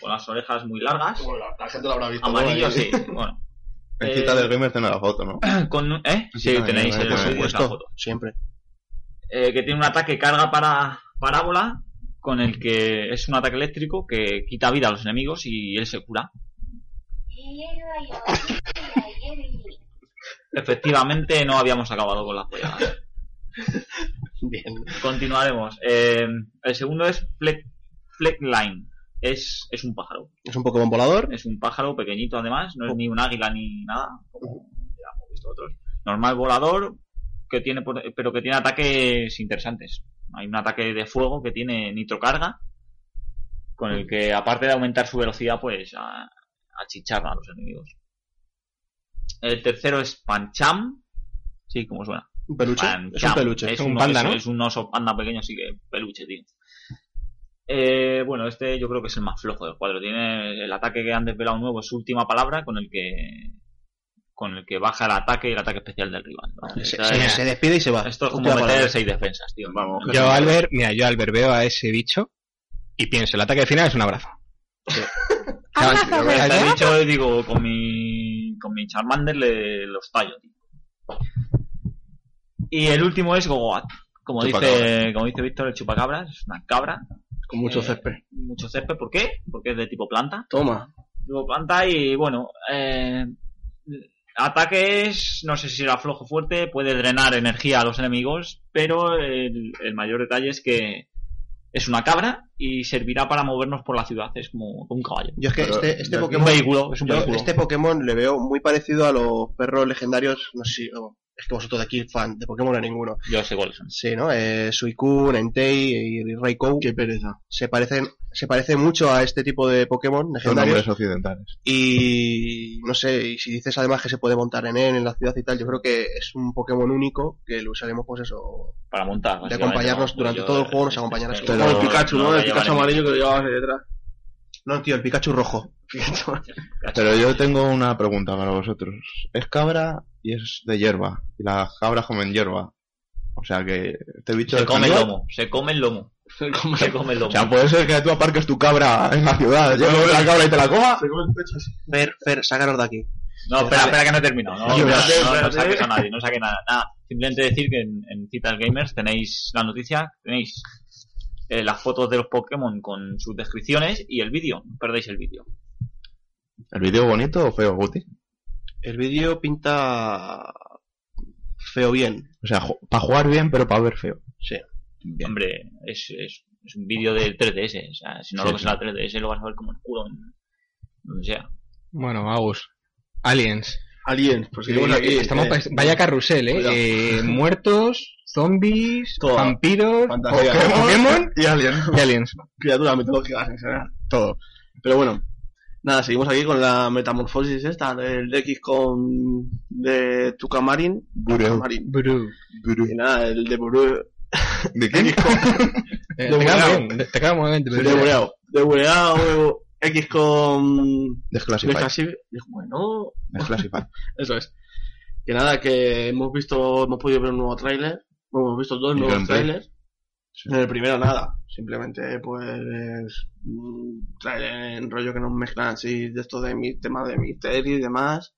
con las orejas muy largas. Como la, la gente lo habrá visto. Amarillo, sí, bueno. En Eh, cita del gamer tiene la foto, ¿no? [clears throat] Con, ¿Eh? Sí, tenéis ¿no? el la foto. Siempre. Eh, que tiene un ataque carga para parábola con el que es un ataque eléctrico que quita vida a los enemigos y él se cura. [laughs] Efectivamente, no habíamos acabado con las polladas. [laughs] Bien. Continuaremos. Eh, el segundo es Fleck, Fleckline. Es, es un pájaro. Es un Pokémon volador. Es un pájaro pequeñito además, no es ni un águila ni nada, como ya hemos visto otros. Normal volador, que tiene pero que tiene ataques interesantes. Hay un ataque de fuego que tiene nitrocarga, con el que aparte de aumentar su velocidad, pues a, achicharra a los enemigos. El tercero es Pancham, sí, como suena. Un peluche. Es un peluche. Es Un un, panda, es- ¿no? es un oso panda pequeño, así que peluche, tío. Eh, bueno, este yo creo que es el más flojo del cuadro. Tiene el ataque que han desvelado nuevo, es su última palabra, con el que con el que baja el ataque y el ataque especial del rival. ¿no? Se, despide y se va. esto es como meter palabra. seis defensas, tío. Vamos, Yo, Albert, mira, yo, Albert, veo a ese bicho y pienso, el ataque final es un abrazo. Abrazo, O sea, Este ¿verdad? bicho, digo, con mi, con mi Charmander le, los tallo, tío. Y el último es Gogoat. Como dice, Chupacabras. como dice Víctor, el chupacabra es una cabra. Con mucho Eh, césped. Mucho césped, ¿por qué? Porque es de tipo planta. Toma. Tipo planta y bueno, eh, ataques, no sé si será flojo o fuerte, puede drenar energía a los enemigos, pero el, el mayor detalle es que es una cabra y servirá para movernos por la ciudad, es como un caballo. Yo es que Pero este, este aquí- Un Pokémon. vehículo, es un vehículo. este Pokémon le veo muy parecido a los perros legendarios. No sé si. Es que vosotros de aquí, fan de Pokémon, no hay ninguno. Yo sé cuáles son. Sí, ¿no? Eh, Suicune, Entei y Raikou. Qué pereza. Se parecen, se parecen mucho a este tipo de Pokémon Son legendarios. nombres occidentales. Y no sé, y si dices además que se puede montar en él, en la ciudad y tal, yo creo que es un Pokémon único que lo usaremos, pues eso. Para montar. De acompañarnos ¿no? durante todo el juego, nos acompañará este, siempre. Como el Pikachu, no a El Pikachu amarillo que lo llevabas de detrás. No, tío, el [laughs] Pikachu rojo. Pero yo tengo una pregunta para vosotros. Es cabra y es de hierba. Y las cabras comen hierba. O sea que este bicho Se come el lomo, se come el lomo. Se come el lomo. O sea, puede ser que tú aparques tu cabra en la ciudad, lleves la cabra y te la coma. Se come el pecho así. Fer, Fer, sácanos de aquí. No, espera, espera que no he terminado. No, [laughs] saques a nadie, no saque nada. Nada, simplemente decir que en, en Citas Gamers tenéis la noticia, tenéis eh, las fotos de los Pokémon con sus descripciones y el vídeo. No perdéis el vídeo. ¿El vídeo bonito o feo, Guti? El vídeo pinta feo bien. O sea, para jugar bien, pero para ver feo. Sí. Bien. Hombre, es, es, es un vídeo del 3DS. O sea, si no Sí, lo ves sí. en la 3DS lo vas a ver como el culo en donde sea. Bueno, Agus. Aliens. Aliens, pues Sí, seguimos aquí. estamos eh, vaya carrusel, ¿eh? Eh, muertos, zombies, Todo. vampiros, Fantasía. Pokémon Y [laughs] alguien. y aliens. [laughs] criaturas mitológicas en general. Todo. Pero bueno, nada, seguimos aquí con la metamorfosis esta del X con de Tucamarin. Tucamarin. Bru. Y nada, el de Bureo. ¿De? [laughs] Eh, te, De queda bien, te queda muy bien. De Bureao. De Bureao, X con Desclassified. Desclassif- Bueno, Desclassified. [laughs] eso es. Que nada, que hemos visto, hemos podido ver un nuevo tráiler. Bueno, hemos visto dos nuevos trailers. En el primero nada, simplemente pues un trailer en rollo que nos mezclan así de esto de mi tema de misterio y demás.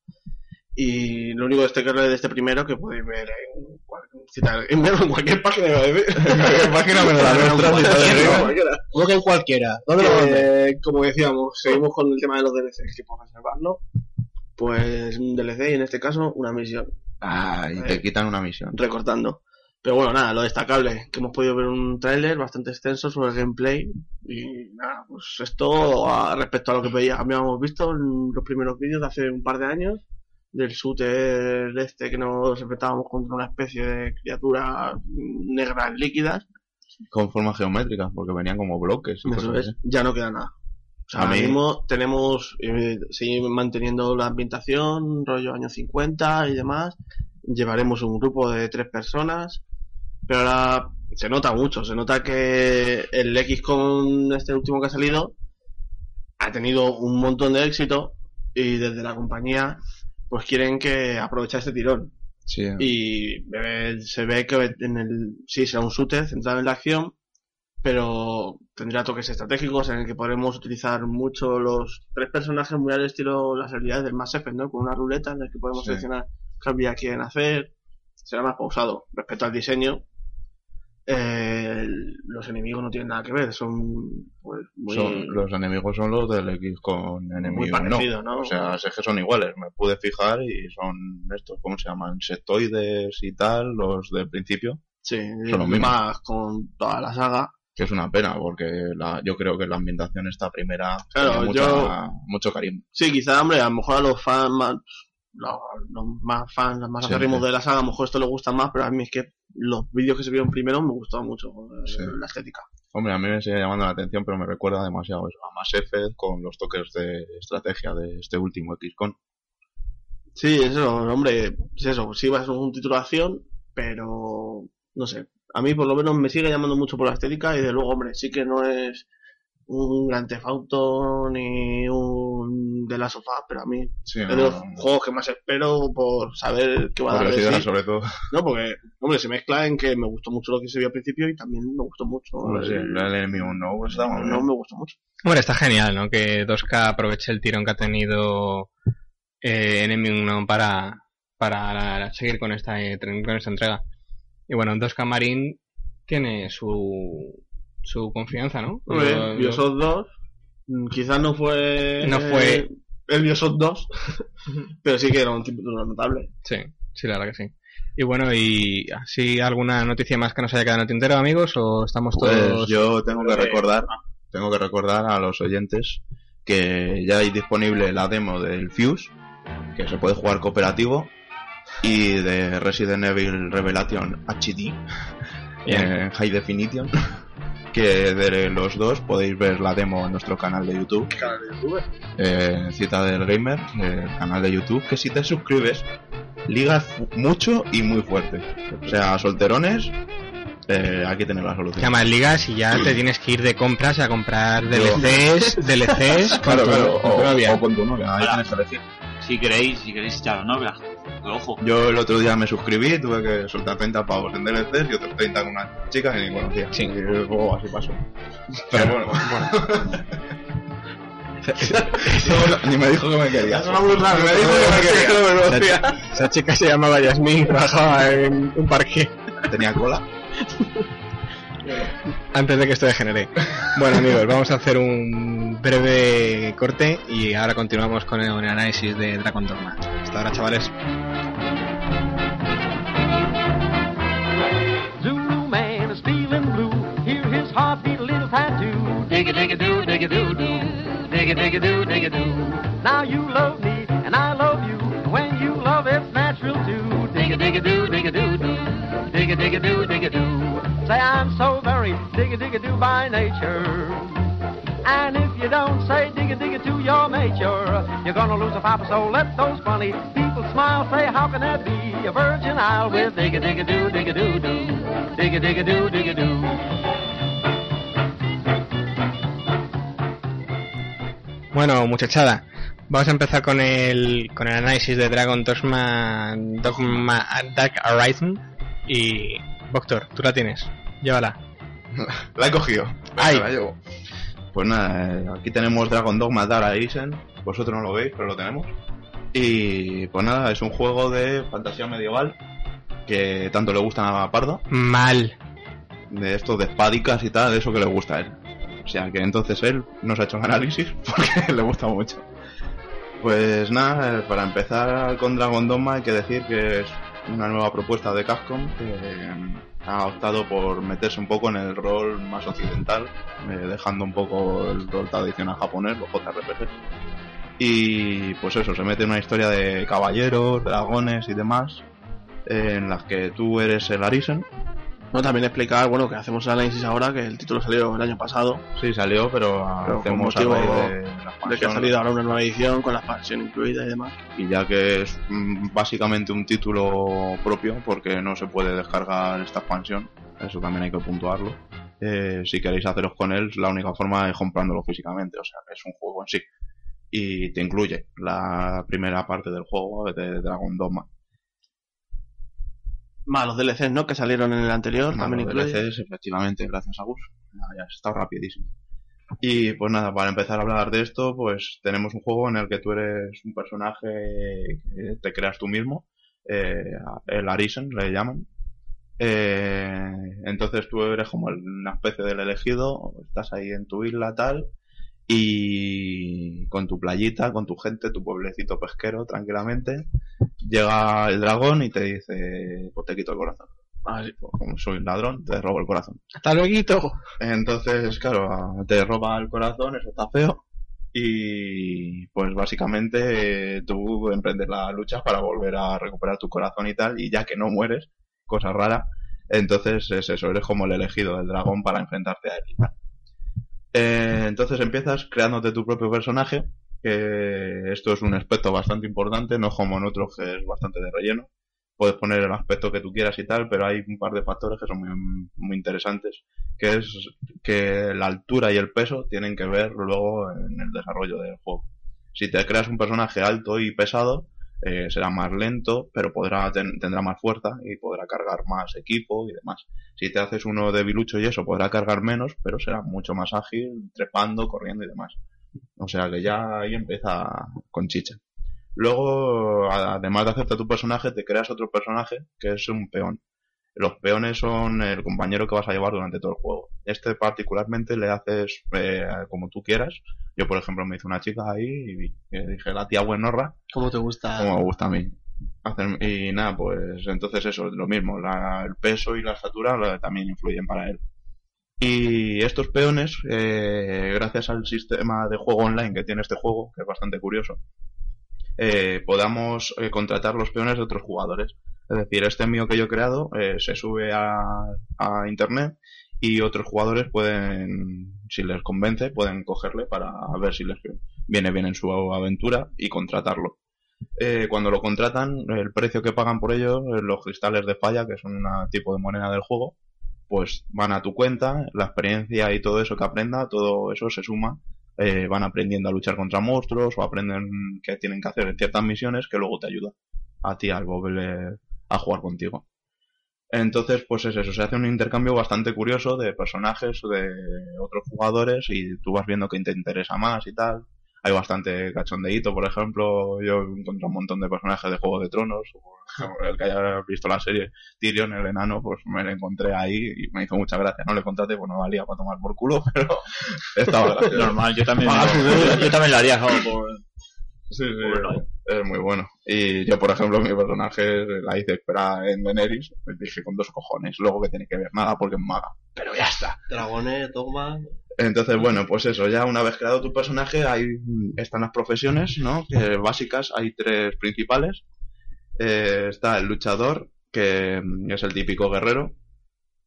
Y lo único destacable de este primero que podéis ver en cualquier, citar- [laughs] en en cualquier página iba a decir. En cualquier página la nuestra, si que en cualquiera. ¿Dónde lo Que, mandas? como decíamos, seguimos con el tema de los DLCs que por reservarlo. Pues un DLC y en este caso una misión, Ah, y te quitan una misión. recortando. Pero bueno, nada, lo destacable, que hemos podido ver un tráiler bastante extenso sobre el gameplay y nada, pues esto a- respecto a lo que veía- habíamos visto en los primeros vídeos de hace un par de años del shooter este que nos enfrentábamos contra una especie de criaturas negras líquidas, Con formas geométricas, porque venían como bloques. y eso cosas es, así. ya no queda nada. O sea, A ahora mí- mismo tenemos, eh, seguimos manteniendo la ambientación, rollo años 50 y demás. Llevaremos un grupo de tres personas. Pero ahora se nota mucho, se nota que el X con este último que ha salido ha tenido un montón de éxito y desde la compañía pues quieren que aprovechar este tirón. Sí, Y eh, se ve que en el, sí, será un shooter centrado en la acción, pero tendrá toques estratégicos en el que podremos utilizar mucho los tres personajes muy al estilo las habilidades del Mass Effect, ¿no? Con una ruleta en la que podemos Sí. seleccionar qué habilidad quieren hacer. Será más pausado. Respecto al diseño, eh, los enemigos no tienen nada que ver, son pues, muy, Son, los enemigos son los del X con muy enemigos, parecidos, ¿no? O sea, es que son iguales, me pude fijar y son estos, ¿cómo se llaman? Insectoides y tal, los del principio, sí, son los mismos. más con toda la saga. que es una pena porque la, yo creo que la ambientación esta primera Claro, mucha- yo- mucho cariño. Sí, quizá, hombre, a lo mejor a los fans más, los, los más fans, los más acérrimos de la saga, a lo mejor esto les gusta más, pero a mí es que los vídeos que se vieron primero me gustaban mucho eh, la estética. Hombre, a mí me sigue llamando la atención, pero me recuerda demasiado eso, a Mass Effect con los toques de estrategia de este último XCON. Sí, eso, hombre, es eso, sí va a ser un título de acción, pero no sé, a mí por lo menos me sigue llamando mucho por la estética y de luego, hombre, sí que no es un Grand Theft Auto ni un de la sofá, pero a mí Sí, es no, de los no, juegos que más espero por saber qué va a dar sí. sobre todo. No, porque, hombre, se mezcla en que me gustó mucho lo que se vio al principio y también me gustó mucho. Hombre, sí, el- el enemigo no está muy no me gustó mucho. Bueno, está genial, ¿no? Que 2K aproveche el tirón que ha tenido eh, Enemy Unknown para, para seguir con esta, eh, con esta entrega. Y bueno, 2K Marine tiene su, su confianza, ¿no? Bioshock 2, mm, quizás no fue. No fue- el Bioshock 2, [laughs] pero sí que era un título notable. Sí, sí, la verdad que sí. Y bueno, ¿y así alguna noticia más que nos haya quedado en el tintero, amigos? ¿O estamos Pues todos...? yo tengo que recordar, tengo que recordar a los oyentes que ya hay disponible la demo del Fuse, que se puede jugar cooperativo, y de Resident Evil Revelation HD en High Definition, [laughs] que de los dos podéis ver la demo en nuestro canal de YouTube, Canal de YouTube. eh, Cita del Gamer, el canal de YouTube, que si te suscribes, ligas mucho y muy fuerte. O sea, solterones, eh, aquí tenéis la solución. Que más ligas y ya te tienes que ir de compras a comprar DLCs, [laughs] DLCs, Claro, claro, o, con tu novia, ahí tienes que elegir. Si queréis, si queréis echar novia. Pero ojo. Yo el otro día me suscribí, tuve que soltar 30 pavos en DLCs y otros 30 con una chica que ni conocía. Sí. Y luego así pasó. Pero bueno. [laughs] No, ni me dijo que me quería. Suena muy raro, Ni me dijo que me quería. Esa, esa chica se llamaba Yasmin, trabajaba en un parque Tenía cola. antes de que esto degenere. Bueno amigos, vamos a hacer un breve corte y ahora continuamos con el análisis de Dragon Dogma. Hasta ahora chavales. Zulu man is feeling blue. Hear his heartbeat, a little tattoo. Dig it, dig it, do, dig it, do, do. Dig it, dig it, do, dig it, do. Now you love me, and I love you. When you love, it's natural too. Dig it, dig it, do, dig it, do, do. Dig it, dig it, do, dig it, do. Say I'm so very dig it, dig it, do by nature. And if you don't say dig it, dig it to your nature, you're gonna lose a papa. So let those funny people smile. Say, how can that be? A virgin isle with dig it, dig it, do, dig it, do, do. Dig it, dig it, do, dig it, do. Bueno muchachada, vamos a empezar con el, con el análisis de Dragon Dogma, Dogma Dark Horizon y Doctor, tú la tienes, llévala. [laughs] La he cogido. Ay. La llevo. Pues nada, eh, aquí tenemos Dragon Dogma Arisen. Vosotros no lo veis, pero lo tenemos. Y pues nada, es un juego de fantasía medieval que tanto le gusta a Pardo, Mal. de estos de espadicas y tal, de eso que le gusta a él. O sea que entonces él nos ha hecho el análisis [laughs] porque le gusta mucho. Pues nada, eh, para empezar con Dragon Dogma hay que decir que es una nueva propuesta de Capcom que ha optado por meterse un poco en el rol más occidental, eh, dejando un poco el rol tradicional japonés, los JRPG. Y pues eso, se mete en una historia de caballeros, dragones y demás, eh, en las que tú eres el Arisen, No, también explicar, bueno, que hacemos el análisis ahora, que el título salió el año pasado, Sí, salió, pero, Pero con hacemos motivo raíz de que ha salido ahora una nueva edición con la expansión incluida y demás. Y ya que es mm, básicamente un título propio, porque no se puede descargar esta expansión, eso también hay que puntuarlo. Eh, si queréis haceros con él, la única forma es comprándolo físicamente, o sea que es un juego en sí. Y te incluye la primera parte del juego de Dragon Dogma. Más los DLCs, ¿no? Que salieron en el anterior, Más también los incluye. DLCs, efectivamente, gracias a Gus. ya, ya está rapidísimo. Y pues nada, para empezar a hablar de esto, pues tenemos un juego en el que tú eres un personaje que te creas tú mismo, eh, el Arisen le llaman. Eh, entonces tú eres como una especie del elegido, estás ahí en tu isla tal, y con tu playita, con tu gente, tu pueblecito pesquero, tranquilamente, llega el dragón y te dice, pues te quito el corazón. Así, pues, como soy un ladrón, te robo el corazón. Hasta luego. Entonces, claro, te roba el corazón, eso está feo. Y pues básicamente eh, tú emprendes la lucha para volver a recuperar tu corazón y tal, y ya que no mueres, cosa rara, entonces es eso, eres como el elegido del dragón para enfrentarte a él y tal. Eh, entonces empiezas creándote tu propio personaje, que esto es un aspecto bastante importante, no como en otros que es bastante de relleno. Puedes poner el aspecto que tú quieras y tal, pero hay un par de factores que son muy, muy interesantes, que es que la altura y el peso tienen que ver luego en el desarrollo del juego. Si te creas un personaje alto y pesado, eh, será más lento, pero podrá ten- tendrá más fuerza y podrá cargar más equipo y demás. Si te haces uno debilucho y eso, podrá cargar menos, pero será mucho más ágil, trepando, corriendo y demás. O sea que ya ahí empieza con chicha. Luego, además de hacerte tu personaje, te creas otro personaje que es un peón. Los peones son el compañero que vas a llevar durante todo el juego. Este particularmente le haces eh, como tú quieras. Yo, por ejemplo, me hice una chica ahí y, y dije la tía buenorra, ¿Cómo te gusta? como me gusta a mí. Hacer- y nada, pues entonces eso, lo mismo, la- el peso y la estatura también influyen para él. Y estos peones, eh, gracias al sistema de juego online que tiene este juego, que es bastante curioso, eh, podamos eh, contratar los peones de otros jugadores. Es decir, este mío que yo he creado eh, se sube a, a internet y otros jugadores pueden, si les convence, pueden cogerle para ver si les viene bien en su aventura y contratarlo. Eh, cuando lo contratan, el precio que pagan por ello, eh, los cristales de falla, que son un tipo de moneda del juego, pues van a tu cuenta, la experiencia y todo eso que aprenda, todo eso se suma. eh, van aprendiendo a luchar contra monstruos o aprenden qué tienen que hacer en ciertas misiones que luego te ayuda a ti al volver a jugar contigo. Entonces, pues es eso, se hace un intercambio bastante curioso de personajes de otros jugadores y tú vas viendo que te interesa más y tal. Hay bastante cachondeíto, por ejemplo, yo encontré un montón de personajes de Juego de Tronos, [laughs] o el que haya visto la serie Tyrion, el enano, pues me lo encontré ahí y me hizo mucha gracia. No le contraté, pues no valía para tomar por culo, [laughs] pero [laughs] estaba. Normal, yo también, yo, yo también lo haría, ¿no? por... Sí, sí, Bueno. es muy bueno. Y yo, por ejemplo, mi personaje la hice esperar en Daenerys, me dije con dos cojones, luego que tiene que ver nada porque es maga. Pero ya está. Dragones, dogma. Entonces, bueno, pues eso, ya una vez creado tu personaje, ahí están las profesiones, ¿no? Que básicas, hay tres principales. Eh, está el luchador, que es el típico guerrero,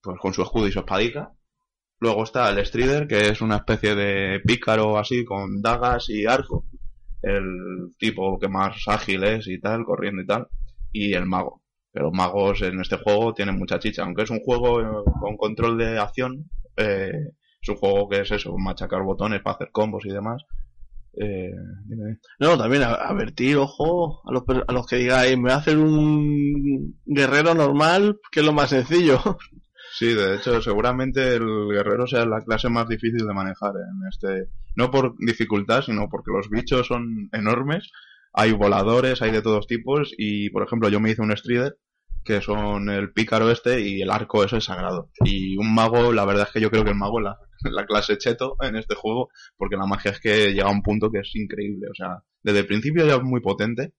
pues con su escudo y su espadica. Luego está el strider, que es una especie de pícaro así, con dagas y arco. El tipo que más ágil es y tal, corriendo y tal. Y el mago. Que los magos en este juego tienen mucha chicha. Aunque es un juego eh, con control de acción, eh, es un juego que es eso, machacar botones para hacer combos y demás. Eh. No, también advertir, ojo, a los, a los que digáis, me voy a hacer un guerrero normal, que es lo más sencillo. [laughs] Sí, de hecho, seguramente el guerrero sea la clase más difícil de manejar en este. No por dificultad, sino porque los bichos son enormes. Hay voladores, hay de todos tipos. Y, por ejemplo, yo me hice un strider, que son el pícaro este y el arco ese es sagrado. Y un mago, la verdad es que yo creo que el mago es la, la clase cheto en este juego, porque la magia es que llega a un punto que es increíble. O sea, desde el principio ya es muy potente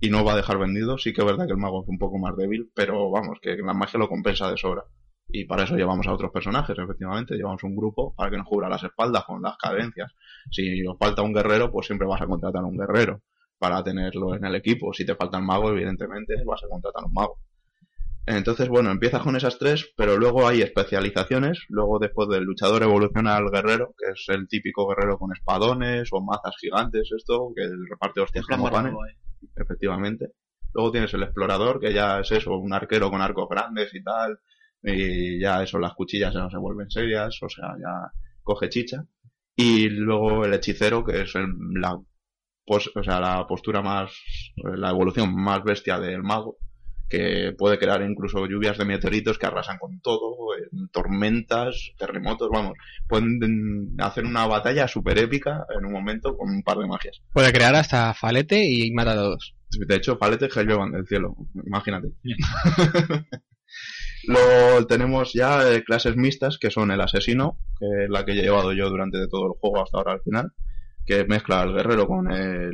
y no va a dejar vendido. Sí que es verdad que el mago es un poco más débil, pero vamos, que la magia lo compensa de sobra. Y para eso llevamos a otros personajes, efectivamente. Llevamos un grupo para que nos cubra las espaldas con las cadencias. Si os falta un guerrero, pues siempre vas a contratar a un guerrero para tenerlo en el equipo. Si te falta el mago, evidentemente vas a contratar a un mago. Entonces, bueno, empiezas con esas tres, pero luego hay especializaciones. Luego, después del luchador, evoluciona al guerrero, que es el típico guerrero con espadones o mazas gigantes, esto, que reparte hostias como panes efectivamente. Luego tienes el explorador, que ya es eso, un arquero con arcos grandes y tal, y ya eso, las cuchillas ya no se vuelven serias, o sea, ya coge chicha. Y luego el hechicero, que es el- la, pos- o sea, la postura más, la evolución más bestia del mago, que puede crear incluso lluvias de meteoritos que arrasan con todo, en tormentas, terremotos, vamos. Pueden hacer una batalla súper épica en un momento con un par de magias. Puede crear hasta falete y mata a todos. De hecho, paletes que lluevan del cielo, imagínate. [laughs] Luego tenemos ya eh, clases mixtas, que son el asesino, que es la que he llevado yo durante todo el juego hasta ahora al final, que mezcla al guerrero con el,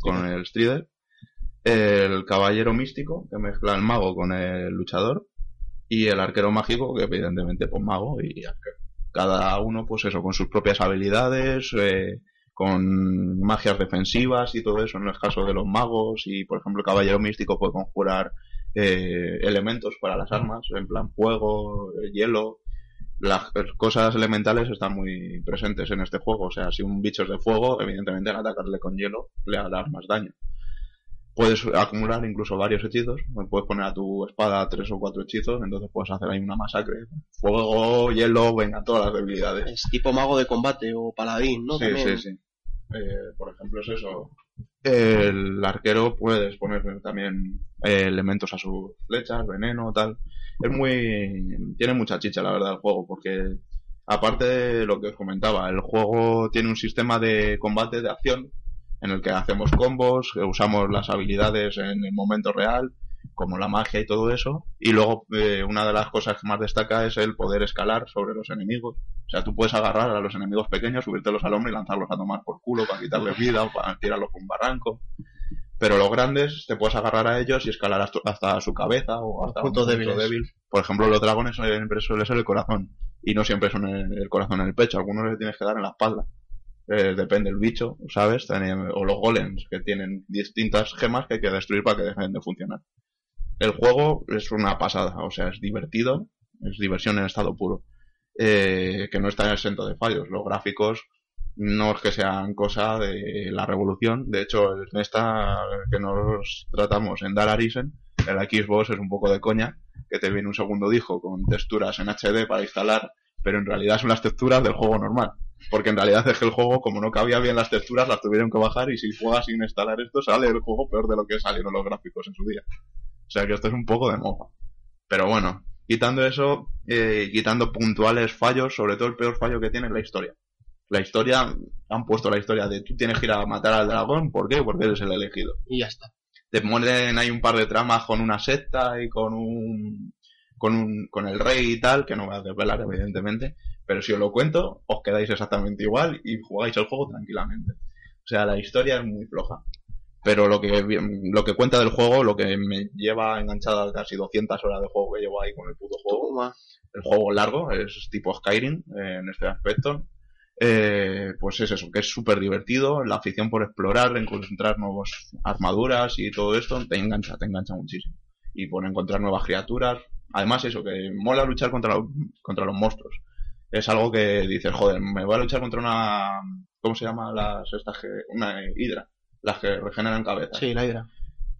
con el strider. El caballero místico, que mezcla al mago con el luchador. Y el arquero mágico, que evidentemente pues mago y arquero. Cada uno, pues eso, con sus propias habilidades, eh, con magias defensivas y todo eso en el caso de los magos y por ejemplo el caballero místico puede conjurar eh, elementos para las armas en plan fuego, hielo las cosas elementales están muy presentes en este juego o sea si un bicho es de fuego evidentemente al atacarle con hielo le hará más daño puedes acumular incluso varios hechizos puedes poner a tu espada tres o cuatro hechizos entonces puedes hacer ahí una masacre fuego, hielo, venga todas las debilidades Es tipo mago de combate o paladín, ¿no? Sí, También. sí, sí. Eh, por ejemplo, es eso. El arquero puedes poner también eh, elementos a sus flechas, veneno, tal. Es muy. Tiene mucha chicha, la verdad, el juego, porque aparte de lo que os comentaba, el juego tiene un sistema de combate de acción en el que hacemos combos, usamos las habilidades en el momento real, como la magia y todo eso. Y luego, eh, una de las cosas que más destaca es el poder escalar sobre los enemigos. O sea, tú puedes agarrar a los enemigos pequeños, subírtelos al hombro y lanzarlos a tomar por culo para quitarles vida o para tirarlos por un barranco. Pero los grandes te puedes agarrar a ellos y escalar hasta, su cabeza o hasta puntos un punto débiles. débil. Por ejemplo, los dragones siempre suele ser el corazón. Y no siempre son el, el corazón en el pecho. Algunos le tienes que dar en la espalda. Eh, depende del bicho, ¿sabes? O los golems, que tienen distintas gemas que hay que destruir para que dejen de funcionar. El juego es una pasada, o sea, es divertido, es diversión en estado puro. Eh, que no está exento de fallos. Los gráficos no es que sean cosa de la revolución. De hecho, en esta que nos tratamos en Dalarisen, el Xbox es un poco de coña, que te viene un segundo disco con texturas en HD para instalar, pero en realidad son las texturas del juego normal. Porque en realidad es que el juego, como no cabía bien las texturas, las tuvieron que bajar y si juegas sin instalar esto, sale el juego peor de lo que salieron los gráficos en su día. O sea que esto es un poco de mofa. Pero bueno, quitando eso, eh, quitando puntuales fallos, sobre todo el peor fallo que tiene es la historia. La historia, han puesto la historia de tú tienes que ir a matar al dragón, ¿por qué? Porque eres el elegido. Y ya está. Te mueren hay un par de tramas con una secta y con un con un con el rey y tal, que no voy a desvelar evidentemente, pero si os lo cuento, os quedáis exactamente igual y jugáis el juego tranquilamente. O sea, la historia es muy floja. Pero lo que, lo que cuenta del juego, lo que me lleva enganchada casi 200 horas de juego que llevo ahí con el puto juego, Toma. el juego largo, es tipo Skyrim eh, en este aspecto. Eh, pues es eso, que es súper divertido, la afición por explorar, encontrar nuevas armaduras y todo esto, te engancha, te engancha muchísimo. Y por encontrar nuevas criaturas. Además eso, que mola luchar contra, los- contra los monstruos. Es algo que dices, joder, me voy a luchar contra una... ¿Cómo se llama las estas. Una hidra. Las que regeneran cabezas Sí, la hidra.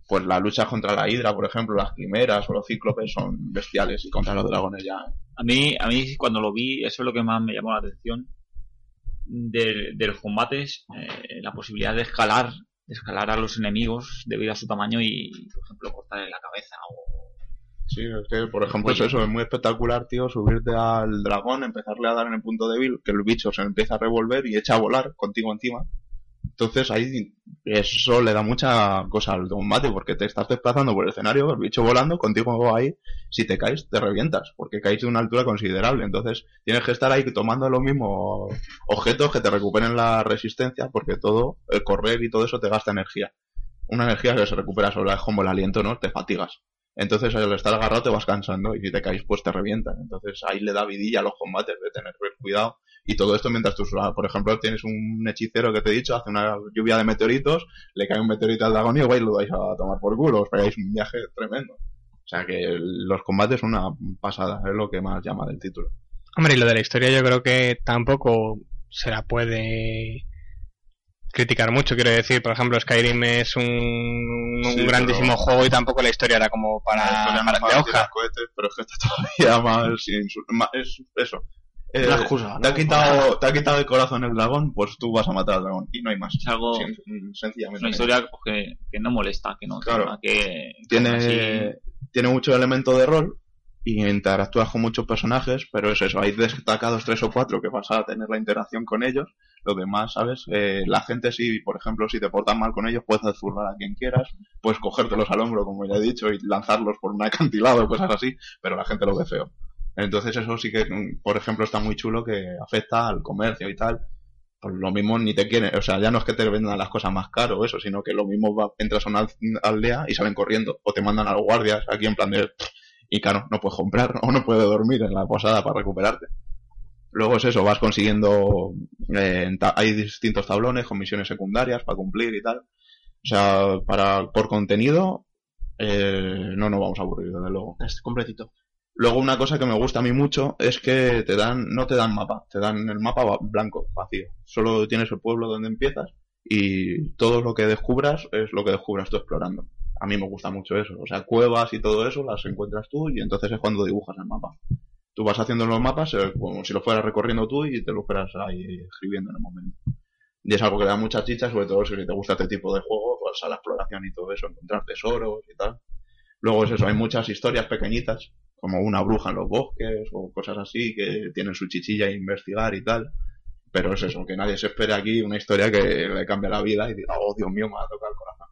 pues la lucha contra la hidra, por ejemplo, las quimeras o los cíclopes son bestiales y contra los dragones ya. A mí, a mí cuando lo vi, eso es lo que más me llamó la atención de, de los combates, eh, la posibilidad de escalar, de escalar a los enemigos debido a su tamaño y, por ejemplo, cortarle la cabeza o Sí, es que, por ejemplo, es eso, es muy espectacular, tío, subirte al dragón, empezarle a dar en el punto débil, que el bicho se empieza a revolver y echa a volar contigo encima. Entonces ahí eso le da mucha cosa al combate, porque te estás desplazando por el escenario, el bicho volando, contigo ahí, si te caes, te revientas, porque caes de una altura considerable. Entonces tienes que estar ahí tomando los mismos objetos que te recuperen la resistencia, porque todo, el correr y todo eso te gasta energía. Una energía que se recupera sola, es como el aliento, ¿no? Te fatigas. Entonces al estar agarrado te vas cansando y si te caes pues te revientan. Entonces ahí le da vidilla a los combates de tener cuidado. Y todo esto mientras tú, por ejemplo, tienes un hechicero que te he dicho, hace una lluvia de meteoritos, le cae un meteorito al dragón y vais lo vais a tomar por culo, os pegáis un viaje tremendo. O sea que los combates son una pasada, es lo que más llama del título. Hombre, y lo de la historia yo creo que tampoco se la puede criticar mucho, quiero decir, por ejemplo, Skyrim es un, un Sí, grandísimo pero- juego y tampoco la historia era como para, La historia para de hoja. cohetes, pero es que está todavía [laughs] más, más- es eso. Eh, te, ha quitado, te ha quitado el corazón el dragón, pues tú vas a matar al dragón. Y no hay más. Es algo, Sen- es sencillamente. una historia que, que no molesta, que no Claro. que tiene, así- tiene mucho elemento de rol y interactúas con muchos personajes, pero es eso, hay destacados tres o cuatro que vas a tener la interacción con ellos, lo demás, ¿sabes? Eh, la gente sí, por ejemplo, si te portas mal con ellos, puedes zurrar a quien quieras, puedes cogértelos al hombro, como ya he dicho, y lanzarlos por un acantilado, cosas así, pero la gente lo ve feo. Entonces eso sí que, mm, por ejemplo, está muy chulo que afecta al comercio y tal. Pues lo mismo ni te quieren, o sea, ya no es que te vendan las cosas más caro o eso, sino que lo mismo va, entras a una aldea y salen corriendo, o te mandan a los guardias aquí en plan de, y claro, no puedes comprar [laughs] o no puedes dormir en la posada para recuperarte. Luego es eso, vas consiguiendo, eh, hay distintos tablones con misiones secundarias para cumplir y tal. O sea, para, por contenido, eh, no nos vamos a aburrir, desde luego. Es completito. Luego una cosa que me gusta a mí mucho es que te dan, no te dan mapa, te dan el mapa blanco, vacío. Solo tienes el pueblo donde empiezas y todo lo que descubras es lo que descubras tú explorando. A mí me gusta mucho eso. O sea, cuevas y todo eso las encuentras tú y entonces es cuando dibujas el mapa. Tú vas haciendo los mapas eh, como si lo fueras recorriendo tú y te lo fueras ahí escribiendo en el momento. Y es algo que da mucha chicha, sobre todo si te gusta este tipo de juego, pues a la exploración y todo eso, encontrar tesoros y tal. Luego es eso, hay muchas historias pequeñitas, como una bruja en los bosques o cosas así que tienen su chichilla a investigar y tal. Pero es eso, que nadie se espere aquí una historia que le cambie la vida y diga, oh Dios mío, me ha tocado el corazón.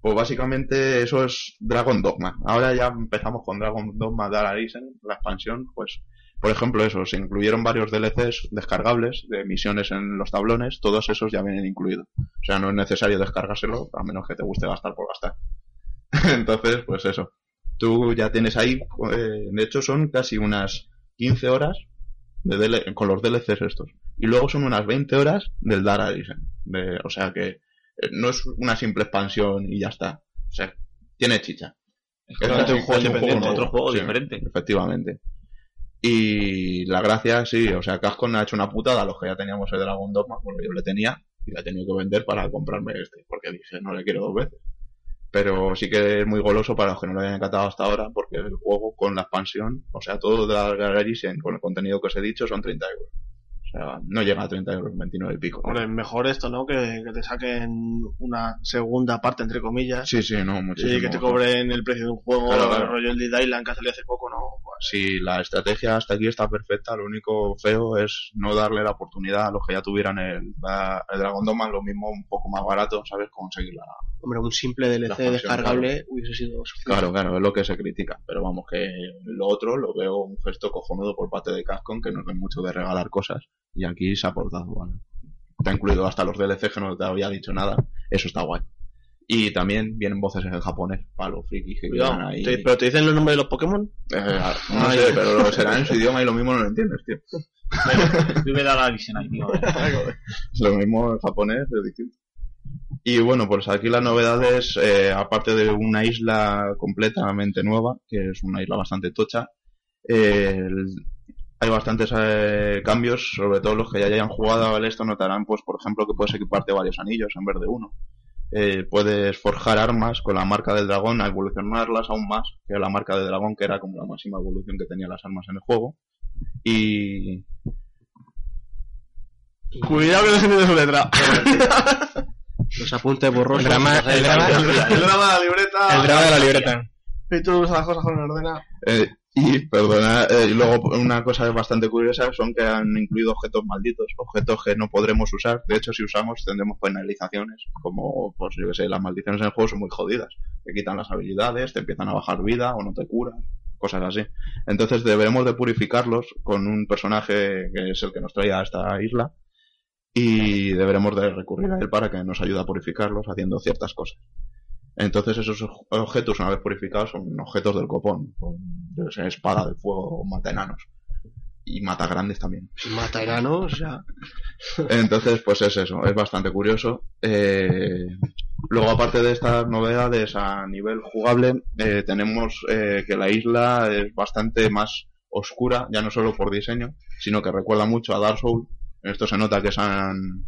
Pues básicamente eso es Dragon Dogma. Ahora ya empezamos con Dragon Dogma Dark Arisen, la expansión, pues por ejemplo eso, se incluyeron varios DLCs descargables de misiones en los tablones, todos esos ya vienen incluidos. O sea, no es necesario descargárselo, a menos que te guste gastar por gastar. [laughs] Entonces, pues eso. Tú ya tienes ahí, eh, de hecho son casi unas 15 horas de DL con los DLCs estos. Y luego son unas 20 horas del Dark Arisen. De, o sea que eh, no es una simple expansión y ya está. O sea, tiene chicha. es un juego independiente, otro juego sí, diferente. Efectivamente. Y la gracia, sí, o sea, Cascon ha hecho una putada a los que ya teníamos el Dragon Dogma, porque yo le tenía y la he tenido que vender para comprarme este, porque dije, no le quiero dos veces. Pero sí que es muy goloso para los que no lo hayan encantado hasta ahora, porque el juego con la expansión, o sea, todo de la Gararisen con el contenido que os he dicho son 30 euros. O sea, no llega a 30 euros, 29 y pico. Hombre, mejor esto, ¿no? Que, que te saquen una segunda parte, entre comillas. Sí, sí, no, muchísimo. Sí, que te cobren el precio de un juego, Claro, claro. el rollo el Island que ha salido hace poco, no. Pues, Si la estrategia hasta aquí está perfecta, lo único feo es no darle la oportunidad a los que ya tuvieran el, la- el Dragon Dogma, lo mismo un poco más barato, ¿sabes? Conseguirla. Hombre, un simple DLC descargable hubiese sido suficiente. Claro, claro, es lo que se critica. Pero vamos, que lo otro lo veo un gesto cojonudo por parte de Capcom, que no es mucho de regalar cosas. Y aquí se ha aportado, ¿vale? Te ha incluido hasta los DLC que no te había dicho nada. Eso está guay. Y también vienen voces en japonés para los frikis que cuidado. quieran ahí. Te- ¿Pero te dicen los nombres de los Pokémon? Eh, no sé, pero será en su idioma y lo mismo no lo entiendes, tío. Yo me da la visión ahí, tío. Lo mismo en japonés es distinto. Y bueno, pues aquí las novedades, eh, aparte de una isla completamente nueva, que es una isla bastante tocha, eh, el- hay bastantes eh, cambios, sobre todo los que ya hayan jugado al esto notarán, pues por ejemplo, que puedes equiparte varios anillos en vez de uno. Eh, puedes forjar armas con la marca del dragón, a evolucionarlas aún más que la marca del dragón, que era como la máxima evolución que tenían las armas en el juego. Y Cuidado que no se su letra. [laughs] Los apuntes borrosos. El drama, el drama, el drama de la libreta. el drama de la libreta. Y tú usas las cosas con el ordenador. Eh, y, perdona, eh, y luego una cosa bastante curiosa son que han incluido objetos malditos, objetos que no podremos usar. De hecho, si usamos tendremos penalizaciones, como, pues yo que sé, las maldiciones en el juego son muy jodidas. Te quitan las habilidades, te empiezan a bajar vida o no te curas, cosas así. Entonces deberemos de purificarlos con un personaje que es el que nos trae a esta isla y deberemos de recurrir a él para que nos ayude a purificarlos haciendo ciertas cosas. Entonces esos objetos, una vez purificados, son objetos del copón, con yo qué sé, espada de fuego, mata enanos. Y mata grandes también. Mata enanos, sea. [laughs] Entonces, pues es eso, es bastante curioso. Eh, luego, aparte de estas novedades a nivel jugable, eh, tenemos eh, que la isla es bastante más oscura, ya no solo por diseño, sino que recuerda mucho a Dark Souls. En esto se nota que se han,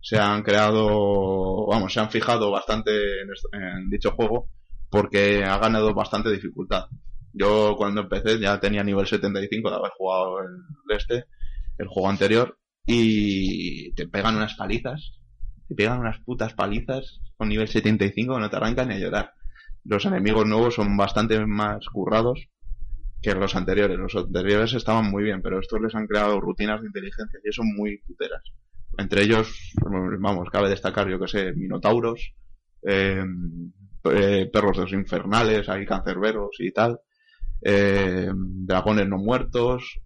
se han creado, vamos, se han fijado bastante en, dicho juego porque ha ganado bastante dificultad. Yo cuando empecé ya tenía nivel 75 de haber jugado el este el juego anterior, y te pegan unas palizas, te pegan unas putas palizas con nivel 75 que no te arrancan ni a llorar. Los enemigos nuevos son bastante más currados que los anteriores. Los anteriores estaban muy bien, pero estos les han creado rutinas de inteligencia y son muy puteras. Entre ellos, vamos, cabe destacar, yo que sé, minotauros, eh, eh, perros de los infernales, hay cancerberos y tal, eh, dragones no muertos,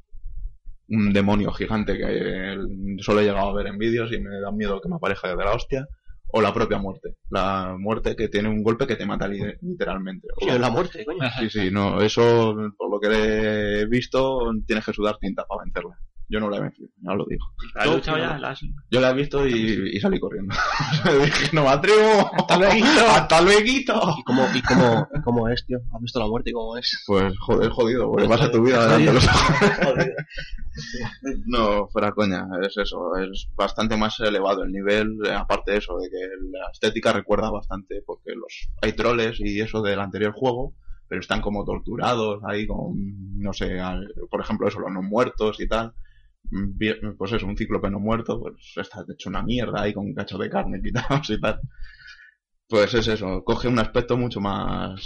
un demonio gigante que eh, solo he llegado a ver en vídeos y me da miedo que me aparezca de la hostia, o la propia muerte, la muerte que tiene un golpe que te mata li- literalmente. O- la muerte, coño. Sí, sí, no, eso por lo que he visto tienes que sudar tinta para vencerla. Yo no la he vencido, ya lo digo. ¿La has luchado ya? ¿La has- Yo la he visto y, y salí corriendo. [laughs] Dije, no me atrevo. Hasta luego. [laughs] Hasta luego. ¿Y cómo, y cómo, cómo es, tío? ¿Has visto la muerte y cómo es? Pues joder, jodido, porque pasa tu vida delante de los ojos. No, fuera coña, es eso, es bastante más elevado el nivel, aparte de eso, de que la estética recuerda bastante, porque los hay troles y eso del anterior juego, pero están como torturados ahí con, no sé, al- por ejemplo eso, los no muertos y tal. Pues eso, un cíclope no muerto, pues está hecho una mierda ahí con un cacho de carne [laughs] quitados y tal. Pues es eso, coge un aspecto mucho más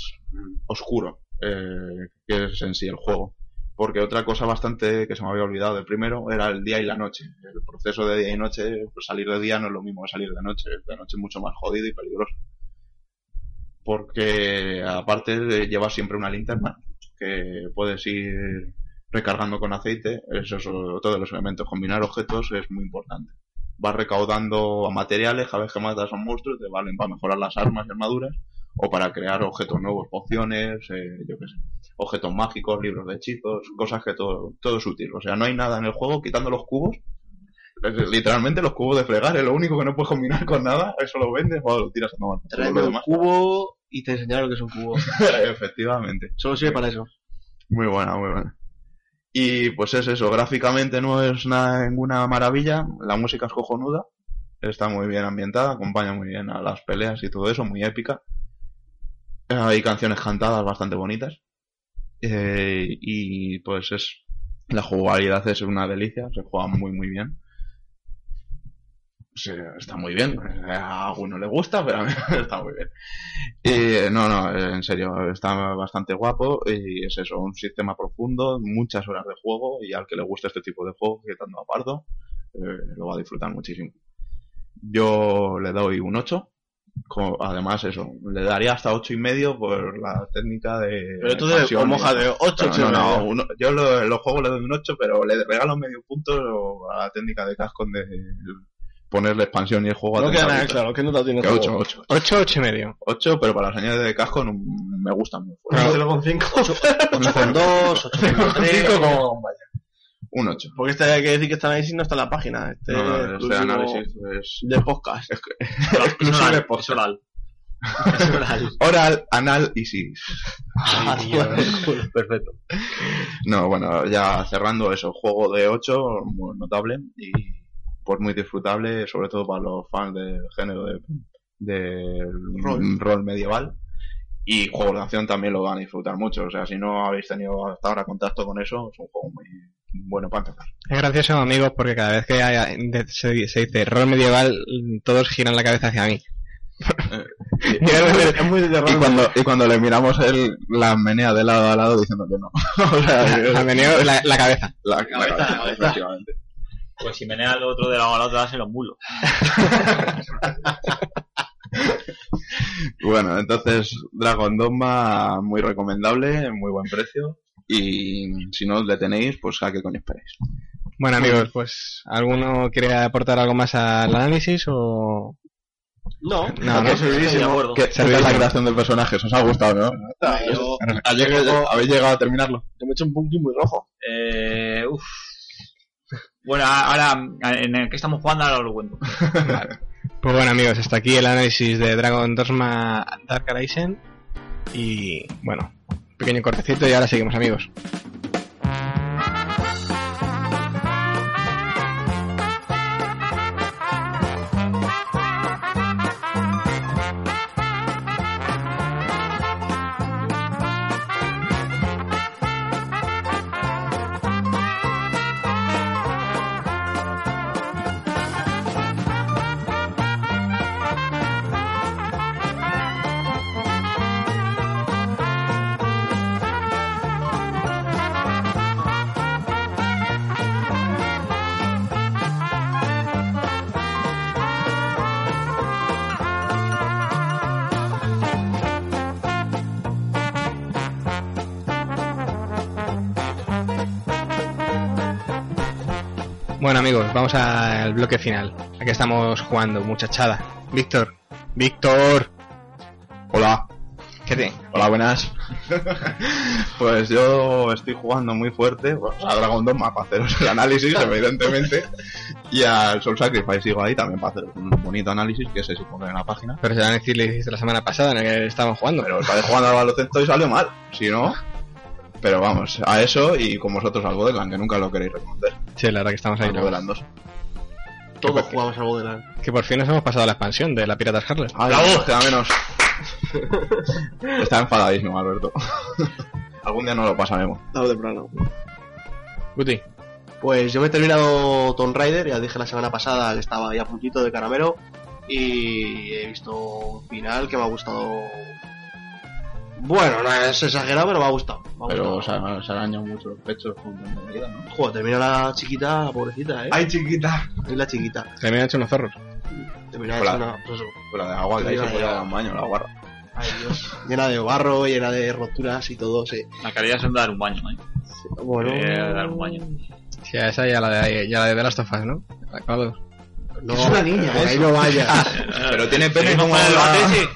oscuro, eh, que es en sí el juego porque otra cosa bastante que se me había olvidado del primero era el día y la noche. El proceso de día y noche, pues salir de día no es lo mismo que salir de noche. De noche es mucho más jodido y peligroso. Porque aparte llevas siempre una linterna que puedes ir recargando con aceite. Eso es otro de los elementos. Combinar objetos es muy importante. Vas recaudando materiales, cada vez que matas a un monstruo te valen para mejorar las armas y armaduras o para crear objetos nuevos, pociones, eh, yo qué sé objetos mágicos, libros de hechizos, cosas que todo, todo es útil. O sea, no hay nada en el juego quitando los cubos. Literalmente los cubos de fregar es lo único que no puedes combinar con nada. Eso lo vendes o lo tiras a tomar. Tráeme un cubo y te enseñaré lo que es un cubo. [laughs] Efectivamente. Solo sirve para eso. Muy buena, muy buena. Y pues es eso, gráficamente no es una- ninguna maravilla, la música es cojonuda, está muy bien ambientada, acompaña muy bien a las peleas y todo eso, muy épica. Hay canciones cantadas bastante bonitas. Eh, y pues es la jugabilidad es una delicia, se juega muy muy bien. Sí, está muy bien. A alguno le gusta, pero a mí [laughs] está muy bien. Y no, no, en serio, está bastante guapo y es eso, un sistema profundo, muchas horas de juego y al que le guste este tipo de juego, quitando a Pardo, eh, lo va a disfrutar muchísimo. Yo le doy un 8. co- Además, eso, le daría hasta ocho y medio por la técnica de. Pero tú de moja de 8, Pero 8 no, no, uno- yo lo- los juegos le doy un 8, pero le regalo medio punto a la técnica de Cascon de ponerle expansión y el juego a No queda 30 nada claro, ¿qué nota tiene el Que juego? 8, 8. 8, 8 y medio. 8, pero para las añades de Cascon mm, me gustan muy fuerte. Claro. 0,5. 8 con 2, 8 con 3. 5 como vaya. Un 8. Porque este hay que decir que este análisis no está en la página. Este, No, no, este análisis es de podcast. Es exclusivo podcast. Oral. Es oral. Oral, anal y sis. [laughs] Perfecto. No, bueno, ya cerrando eso, juego de 8, muy notable y pues muy disfrutable, sobre todo para los fans del género de, de Rol. rol medieval. Y juegos de acción también lo van a disfrutar mucho, o sea, si no habéis tenido hasta ahora contacto con eso, es un juego muy bueno para empezar. Es gracioso, amigos, porque cada vez que haya- de- se, se dice rol medieval, todos giran la cabeza hacia mí. [laughs] es muy de Y cuando, y cuando le miramos el, la menea de lado a lado diciendo que no. [laughs] o sea, La, meneo- la, la cabeza. la, la cabeza, cabeza, la cabeza. efectivamente. Pues si menea el otro de lado a lado, te das en los mulos. [laughs] Bueno, entonces Dragon Dogma muy recomendable, muy buen precio. Y si no le tenéis, pues a qué coño esperáis. Bueno, amigos, pues, ¿alguno quiere aportar algo más al análisis o...? No, No, no. es servidísimo. de acuerdo. ¿Qué, ¿qué tal la creación del personaje? ¿Os ha gustado, no? Yo, ¿Ha llegado- ¿Habéis llegado a terminarlo? yo me he hecho un punky muy rojo. Eh, uf. Bueno, ahora, en el que estamos jugando, ahora os lo cuento. Pues bueno, amigos, hasta aquí el análisis de Dragon Dogma Dark Horizon. Y, bueno, pequeño cortecito y ahora seguimos, amigos. Amigos, vamos al bloque final. Aquí estamos jugando, muchachada. Víctor, Víctor, Hola. ¿qué te? Hola, buenas. [laughs] pues yo estoy jugando muy fuerte pues, a Dragon Dogma para haceros el análisis, evidentemente. Y al Soul Sacrifice sigo ahí también para hacer un bonito análisis que se supone en la página. Pero se van a decir, le hiciste la semana pasada en la que estábamos jugando. Pero estaré jugando al baloncesto y salió mal. Si no. [laughs] Pero vamos, a eso y con vosotros al Borderland, que nunca lo queréis reconocer. Sí, la verdad que estamos ahí. Al Borderland 2. Todos jugamos al Borderlands. Que por fin nos hemos pasado la expansión de la Piratas Harless. ¡Bravo! Queda menos. [laughs] Está enfadadísimo, Alberto. Algún día no lo pasaremos. Tarde temprano. Guti, Pues yo me he terminado Tomb Raider, ya dije la semana pasada que estaba ahí a puntito de caramelo y he visto un final que me ha gustado. Bueno, no es exagerado, pero me ha gustado. Me ha Pero gustado. se, se arañan mucho los pechos con tanta medida, ¿no? Joder, termina la chiquita, la pobrecita, eh. ¡Ay, chiquita! Es la chiquita. han hecho unos zorros. Termina hecha una. pues eso. Fuera de agua, que ahí se puede dar un baño, la guarra. Ay, Dios. llena de barro, llena de roturas y todo, sí. La calidad son de dar un baño, ¿eh? Bueno. Eh, dar un baño. Sí, a esa ya la de, ya la de The Last of Us, ¿no? Acabado. No, Es una niña, ahí eso. no vaya. [laughs] Pero tiene pene ¿Seguimos como la- sí?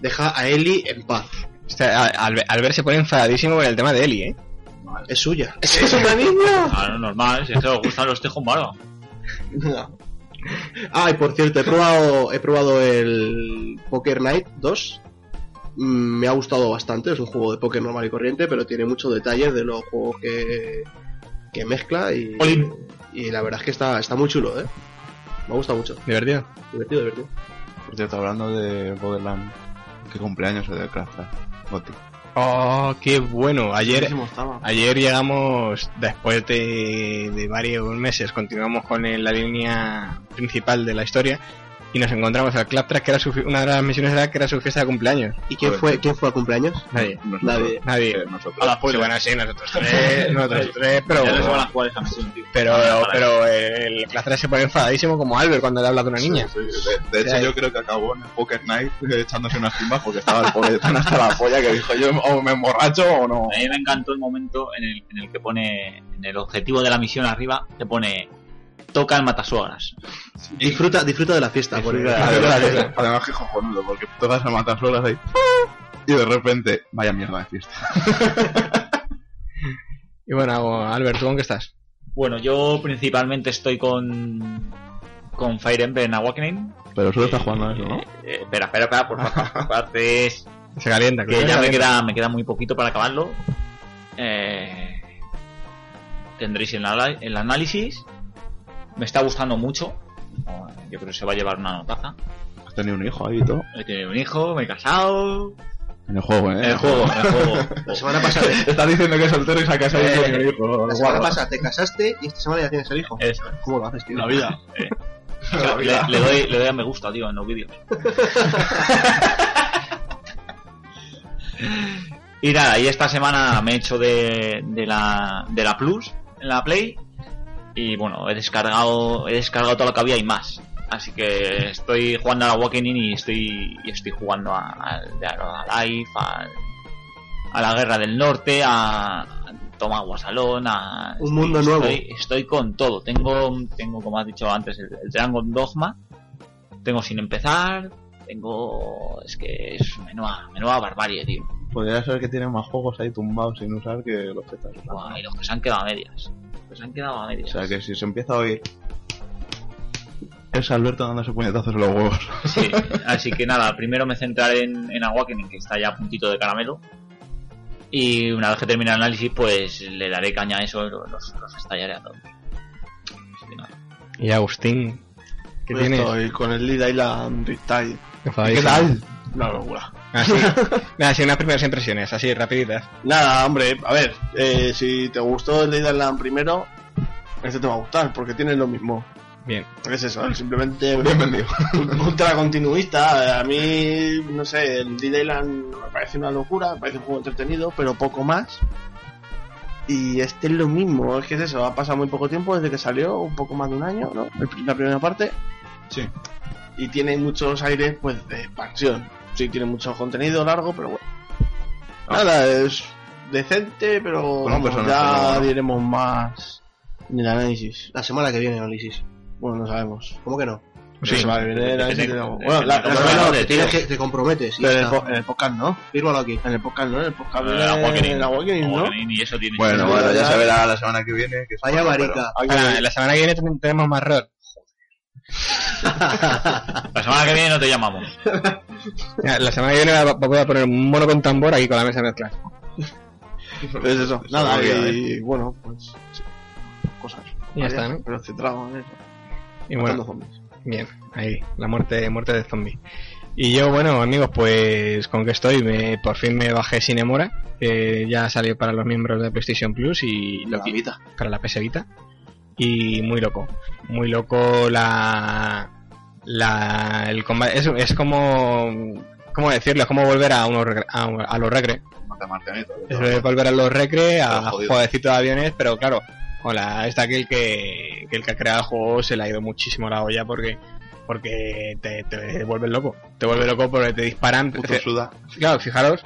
Deja a Ellie en paz. O sea, al, al ver se pone enfadadísimo con el tema de Eli, ¿eh? Es suya. ¿Es una niña? Claro, normal, si es que os gustan los tejos barba. Ah, y por cierto, he probado, he probado el Poker Night 2. Mm, Me ha gustado bastante, es un juego de póker normal y corriente, pero tiene muchos detalles de los juegos que, que mezcla y, Olin. y la verdad es que está, está muy chulo, ¿eh? Me ha gustado mucho. Divertido. Divertido, divertido. Por cierto, hablando de Borderland, ¿qué cumpleaños es de Craft? Oh, qué bueno. Ayer, ayer llegamos, después de, de varios meses, continuamos con el- la línea principal de la historia y nos encontramos al Claptrap, que era su, una de las misiones era que era su fiesta de cumpleaños. ¿Y quién fue, quién fue a cumpleaños? Nadie. Nosotros. Nadie. Nadie. Eh, nosotros. A la Sí, bueno, sí, nosotros tres, [laughs] nosotros tres, pero, Ya se van a jugar esta misión, tío. pero, pero el Claptrap se pone enfadadísimo como Albert cuando le habla de una niña. Sí, sí, De, de hecho, Sí. yo creo que acabó en el Poker Night eh, echándose unas timbas porque estaba el pobre tan [laughs] hasta la polla que dijo yo o me emborracho o no. A mí me encantó el momento en el, en el que pone, en el objetivo de la misión arriba, te pone, toca el matasuegras. Disfruta, disfruta de la fiesta. Disfruta [laughs] Además, además que cojonudo, porque todas se matan solas ahí. Y de repente, vaya mierda de fiesta. [laughs] Y bueno, Albert, ¿tú con qué estás? Bueno, yo principalmente estoy con, con Fire Emblem Awakening. Pero solo estás jugando a eso, ¿no? Eh, espera, espera, espera, por favor. [laughs] Espérate, Se calienta, que ya me queda, me queda muy poquito para acabarlo. Eh, tendréis el, el análisis. Me está gustando mucho. Yo creo que se va a llevar una notaza. Has tenido un hijo ahí y todo. He tenido un hijo, me he casado. En el juego, ¿eh? El juego, el juego. La semana pasada, Estás diciendo que es soltero y se ha casado Eh, tiene un hijo. la semana pasada te casaste y esta semana ya tienes el hijo. Eso. ¿Cómo lo haces, tío? La vida. [laughs] La Le, vida. le doy, le doy a me gusta, tío, en los vídeos. [laughs] y nada, y esta semana me he hecho de, de la, de la Plus en la Play. Y bueno, he descargado, he descargado todo lo que había y más. Así que estoy jugando a la Awakening y estoy, y estoy jugando a- al a Life, al- a la Guerra del Norte, a, a Toma Guasalón, a... Un mundo nuevo. Estoy, estoy con todo. Tengo, tengo, como has dicho antes, el, el Dragon Dogma. Tengo sin empezar. Tengo... Es que es menuda, menuda barbarie, tío. Podría ser que tiene más juegos ahí tumbados sin usar que los que. Buah, y los que se han quedado a medias. Se han quedado a O medias. sea que si se empieza a oír. Es Alberto dándose puñetazos en los huevos. Sí, [laughs] así que nada, primero me centraré en, en Awakening, que está ya a puntito de caramelo. Y una vez que termine el análisis, pues le daré caña a eso, los, los estallaré a todos. Así que nada. Y Agustín, ¿qué Pues tienes? Estoy con el Lead Island Riptide. Enfadadísimo. Una locura. Así, [laughs] nada, sí, unas primeras impresiones, así, rapiditas. Nada, hombre, a ver, eh, si te gustó el Island primero, este te va a gustar, porque tiene lo mismo. Bien. Es eso, es simplemente [laughs] Bienvenido. ultra continuista. A mí, no sé, el Dead Island me parece una locura, me parece un juego entretenido, pero poco más. Y este es lo mismo, es que es eso, ha pasado muy poco tiempo desde que salió, un poco más de un año, ¿no? La primera parte. Sí. Y tiene muchos aires, pues, de expansión. Sí, tiene mucho contenido largo, pero bueno. Nada, es decente, pero vamos, ya diremos más Ni el análisis. La semana que viene análisis. Bueno, no sabemos. ¿Cómo que no? Sí, la semana que viene el análisis. Bueno, la, la semana tienes que, te comprometes. y en el, en el podcast no. Fírmalo aquí. En el podcast no. En el podcast El Awakening. el Awakening, ¿no? Y eso tiene. Bueno, bueno, ya se verá la semana que viene. Que Vaya marica. Ah, la semana que viene ten- tenemos más rol. [laughs] La semana que viene no te llamamos. La semana que viene voy a poner un mono con tambor aquí con la mesa de mezclas. Pero es eso. Nada, y bueno, pues. sí. Cosas. Y ya está, ¿no? Pero centrado en eso. Y bueno, zombies. bien, ahí, la muerte, muerte de zombie. Y yo, bueno, amigos, pues con que estoy, me, por fin me bajé Cinemora, que ya salió para los miembros de PlayStation Plus y lo La Vita. para la PS Vita. Y muy loco, muy loco la, la el combate, es, es como, ¿cómo decirlo? Es como volver a, unos, regre- a, a los de Es volver a los recre, a jueguecitos de aviones, pero claro, hola, está aquí el que, que el que ha creado el juego se le ha ido muchísimo la olla porque porque te, te vuelve loco, te vuelve loco porque te disparan. Puto suda. Claro, fijaros,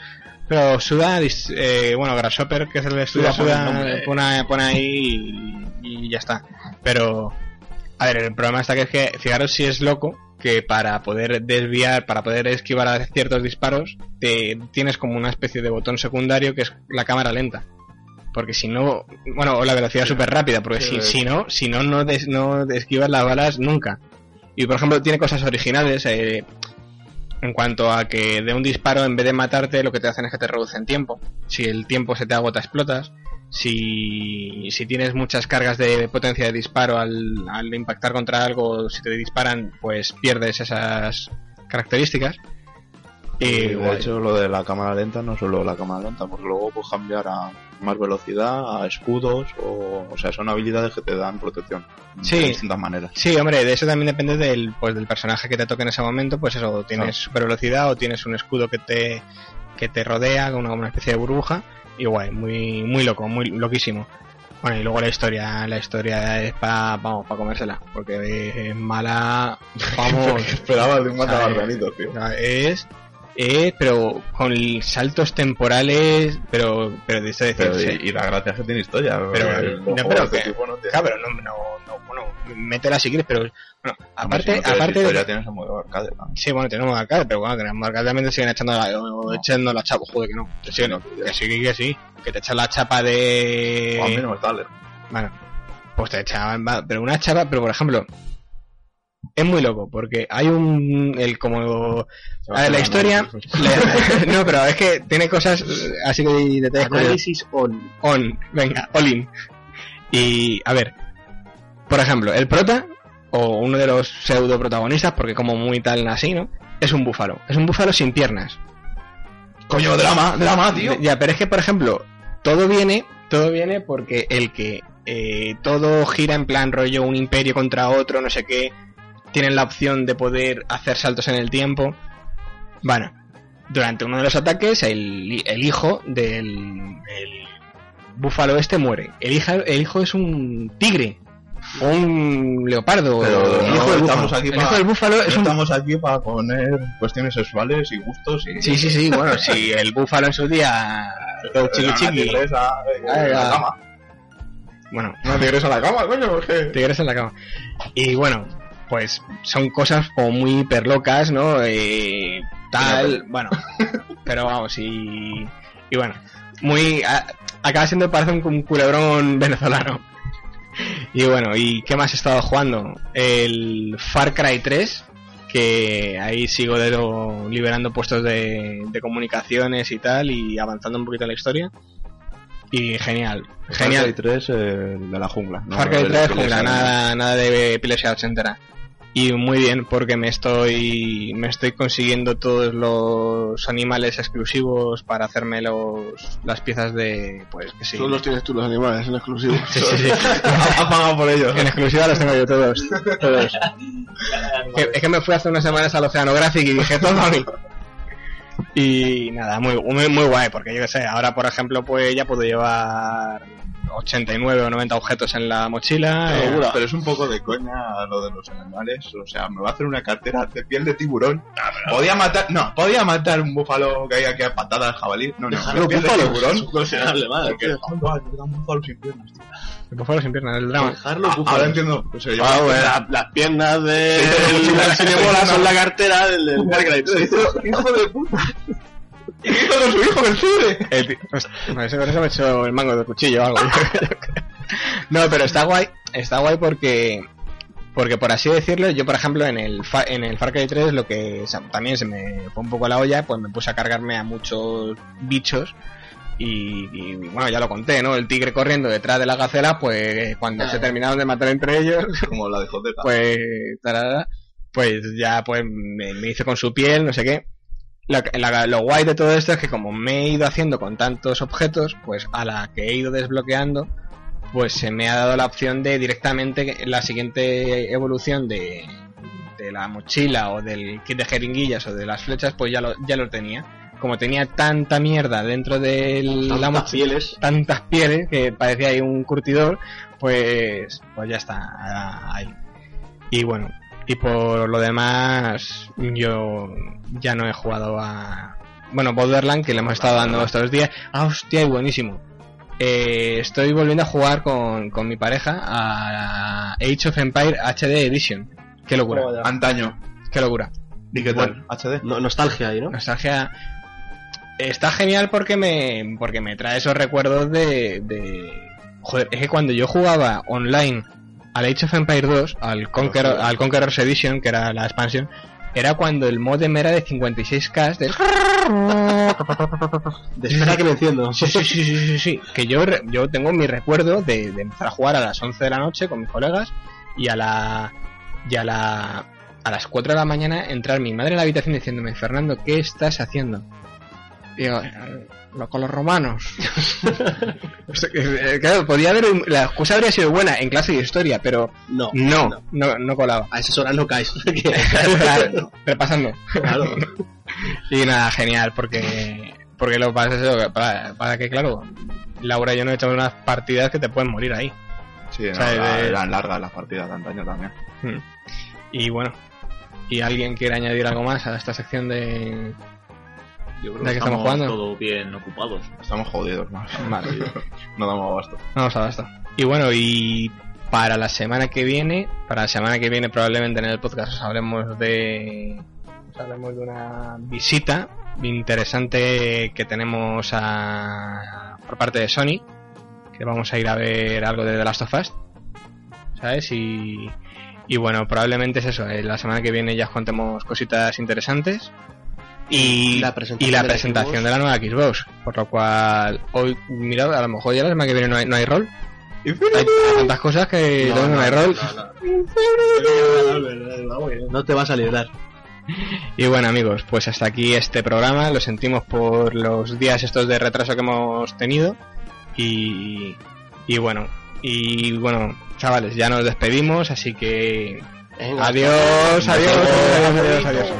pero Suda, eh, bueno, Grasshopper, que es el de Suda, Suda pone, pone ahí y, ya está. Pero, a ver, el problema está que es que, fijaros si es loco, que para poder desviar, para poder esquivar a ciertos disparos, te tienes como una especie de botón secundario que es la cámara lenta. Porque si no, bueno, o la velocidad súper rápida, porque Sí, si, sí. si no, si no, no, des- no esquivas las balas nunca. Y por ejemplo, tiene cosas originales, eh, en cuanto a que de un disparo, en vez de matarte, lo que te hacen es que te reducen tiempo. Si el tiempo se te agota, explotas. Si, si tienes muchas cargas de potencia de disparo al, al impactar contra algo, si te disparan, pues pierdes esas características. Y Y de guay. hecho, lo de la cámara lenta no solo la cámara lenta, porque luego puedes cambiar a más velocidad, a escudos, o, o sea, son habilidades que te dan protección Sí. de distintas maneras. Sí, hombre, de eso también depende del, pues, del personaje que te toque en ese momento. Pues eso, tienes super velocidad o tienes un escudo que te, que te rodea, con una, una especie de burbuja. Y guay, muy, muy loco, muy loquísimo. Bueno, y luego la historia, la historia es para, vamos, para comérsela, porque es mala, [laughs] vamos, [laughs] Esperaba de un mata matabarbanito, tío. es, es, pero con saltos temporales, pero, pero de eso Pero, decir, y, y la gracia es que tiene historia. Pero, no, pero que- este tipo no tienen- Claro, pero no, no, no, bueno, métela si quieres, pero, bueno, Hombre, si aparte, no aparte de, tienes el modo arcade. ¿no? Sí, bueno, tenemos arcade, pero bueno, tenemos arcade también te siguen echando la, echando la chapa, joder que no. Te siguen- no, que sí, que sí, que te echan la chapa de... A mí no me sale. Bueno, pues te echaban, pero una chapa, pero por ejemplo, es muy loco, porque hay un, el como, a ver, la historia, la- [laughs] no, pero es que tiene cosas, así que detalles. Análisis on. On, venga, all in. Y, a ver, por ejemplo, el prota, o uno de los pseudo protagonistas, porque como muy tal así, ¿no? Es un búfalo. Es un búfalo sin piernas. Coño, drama, drama, tío. Ya, pero es que, por ejemplo, todo viene, todo viene porque el que eh, todo gira en plan rollo un imperio contra otro, no sé qué, tienen la opción de poder hacer saltos en el tiempo. Bueno, durante uno de los ataques, el, el hijo del el búfalo este muere. El, hija, el hijo es un tigre. O un leopardo. Pero el no del estamos búfalo. aquí el para- hijo del búfalo es No un estamos aquí para poner cuestiones sexuales y gustos y... Sí, sí, sí, bueno, [laughs] si el búfalo en su día todo chiqui chiqui, Ah, bueno, Una tigresa en la cama, coño, es que... tigres en la cama. Y bueno, pues son cosas como muy hiperlocas, ¿no? Eh, tal, bueno, [laughs] pero vamos, y, y bueno, muy, a- acaba siendo, parece un, un culebrón venezolano. Y bueno, ¿y qué más he estado jugando? El Far Cry 3, que ahí sigo de lo- liberando puestos de, de comunicaciones y tal, y avanzando un poquito en la historia. Y genial, genial. Far Cry 3, eh, de la jungla. ¿no? Far Cry El de 3, Epilepsia, jungla, nada, nada de epilepsia ochentera. Y muy bien, porque me estoy, me estoy consiguiendo todos los animales exclusivos para hacerme los, las piezas de, pues que sí. Solo los tienes tú los animales en exclusivo. Sí, sí, sí. [laughs] Ha pagado por ellos. En exclusiva los tengo yo todos. todos. Que- [laughs] es que me fui hace unas semanas al Oceanographic y dije todo a mí. Y nada, muy, muy, muy guay, porque yo qué sé, ahora por ejemplo pues ya puedo llevar 89 o 90 objetos en la mochila. eh, Pero, pero es un poco de coña lo de los animales. O sea, me va a hacer una cartera de piel de tiburón. Podía matar, no, podía matar un búfalo que hay aquí a patadas, jabalí. No, no, Dejarlo piel de tiburón. Es un madre, Porque, tío. búfalo sin piernas, tío. El búfalo sin piernas, el drama. Dejarlo, Ah, ahora entiendo. Yo- Ah, bueno, la- las piernas de la cinebola son la cartera del, del Far Cry 3. Hijo de puta. ¿Y qué hizo con su hijo del? El ti- Hostia, no, ese- con eso me he hecho el mango de cuchillo o algo. no, pero está guay, está guay porque, porque por así decirlo, yo por ejemplo en el, Fa- en el Far Cry 3 lo que o sea, también se me fue un poco la olla, pues me puse a cargarme a muchos bichos y, y, bueno, ya lo conté, ¿no? El tigre corriendo detrás de la gacela, pues cuando se terminaron de matar entre ellos, [laughs] Como la de Joteta. pues tarara, pues ya pues me, me hice con su piel, no sé qué. La- la- lo guay de todo esto es que como me he ido haciendo con tantos objetos, pues a la que he ido desbloqueando, pues se me ha dado la opción de directamente la siguiente evolución de, de la mochila o del kit de jeringuillas o de las flechas, pues ya lo, ya lo tenía. Como tenía tanta mierda dentro de la mochila, pieles. tantas pieles que parecía ahí un curtidor, pues, pues ya está ahí. Y bueno, y por lo demás, yo ya no he jugado a. Bueno, Borderland, que le hemos estado dando estos días. Ah, hostia, y buenísimo. Eh, estoy volviendo a jugar con, con mi pareja a Age of Empire HD Edition. Qué locura, Antaño. qué locura. ¿Y qué tal? HD. No- nostalgia ahí, ¿no? Nostalgia. Está genial porque me, porque me trae esos recuerdos de, de... Joder, es que cuando yo jugaba online al Age of Empire 2, al, Conqueror, al Conqueror's Edition, que era la expansión, era cuando el modem era de 56k. De... [laughs] De espera que me enciendo. Sí, sí, sí, sí, sí, sí. Que yo, yo tengo mi recuerdo de, de empezar a jugar a las 11 de la noche con mis colegas y a la y a la a las 4 de la mañana entrar mi madre en la habitación diciéndome, Fernando, ¿qué estás haciendo? Y digo, "Eh, lo con los romanos. [laughs] Que, eh, claro, podía haber, un- la excusa habría sido buena en clase de historia, pero No, no, no, no colaba. A esas horas no caes. [laughs] Claro, repasando. claro. Y nada, genial, porque porque lo que pasa es eso, que para, para que, claro, Laura y yo nos echamos unas partidas que te pueden morir ahí. Sí, no, sea, era- de- eran largas las partidas de antaño también. Hmm. Y bueno, ¿y alguien quiere añadir algo más a esta sección de...? Yo creo ¿De que estamos jugando? todo bien ocupados. Estamos jodidos, ¿no? Vale. [laughs] no damos abasto. Vamos a basta. Y bueno, y para la semana que viene, para la semana que viene probablemente en el podcast os hablemos de... Os hablemos de una visita interesante que tenemos a, por parte de Sony, que vamos a ir a ver algo de The Last of Us, ¿sabes? Y, y bueno, probablemente es eso, eh, la semana que viene ya os contemos cositas interesantes. Y La presentación y la de la presentación Xbox. de la nueva Xbox. Por lo cual, hoy, mira, a lo mejor ya la semana que viene no hay, no hay rol. Hay tantas cosas que no, no hay rol. No te vas a librar. [laughs] Y bueno, amigos, pues hasta aquí este programa. Lo sentimos por los días estos de retraso que hemos tenido. Y, y bueno, y bueno, chavales, ya nos despedimos. Así que Venga, adiós, adiós, adiós, adiós. adiós.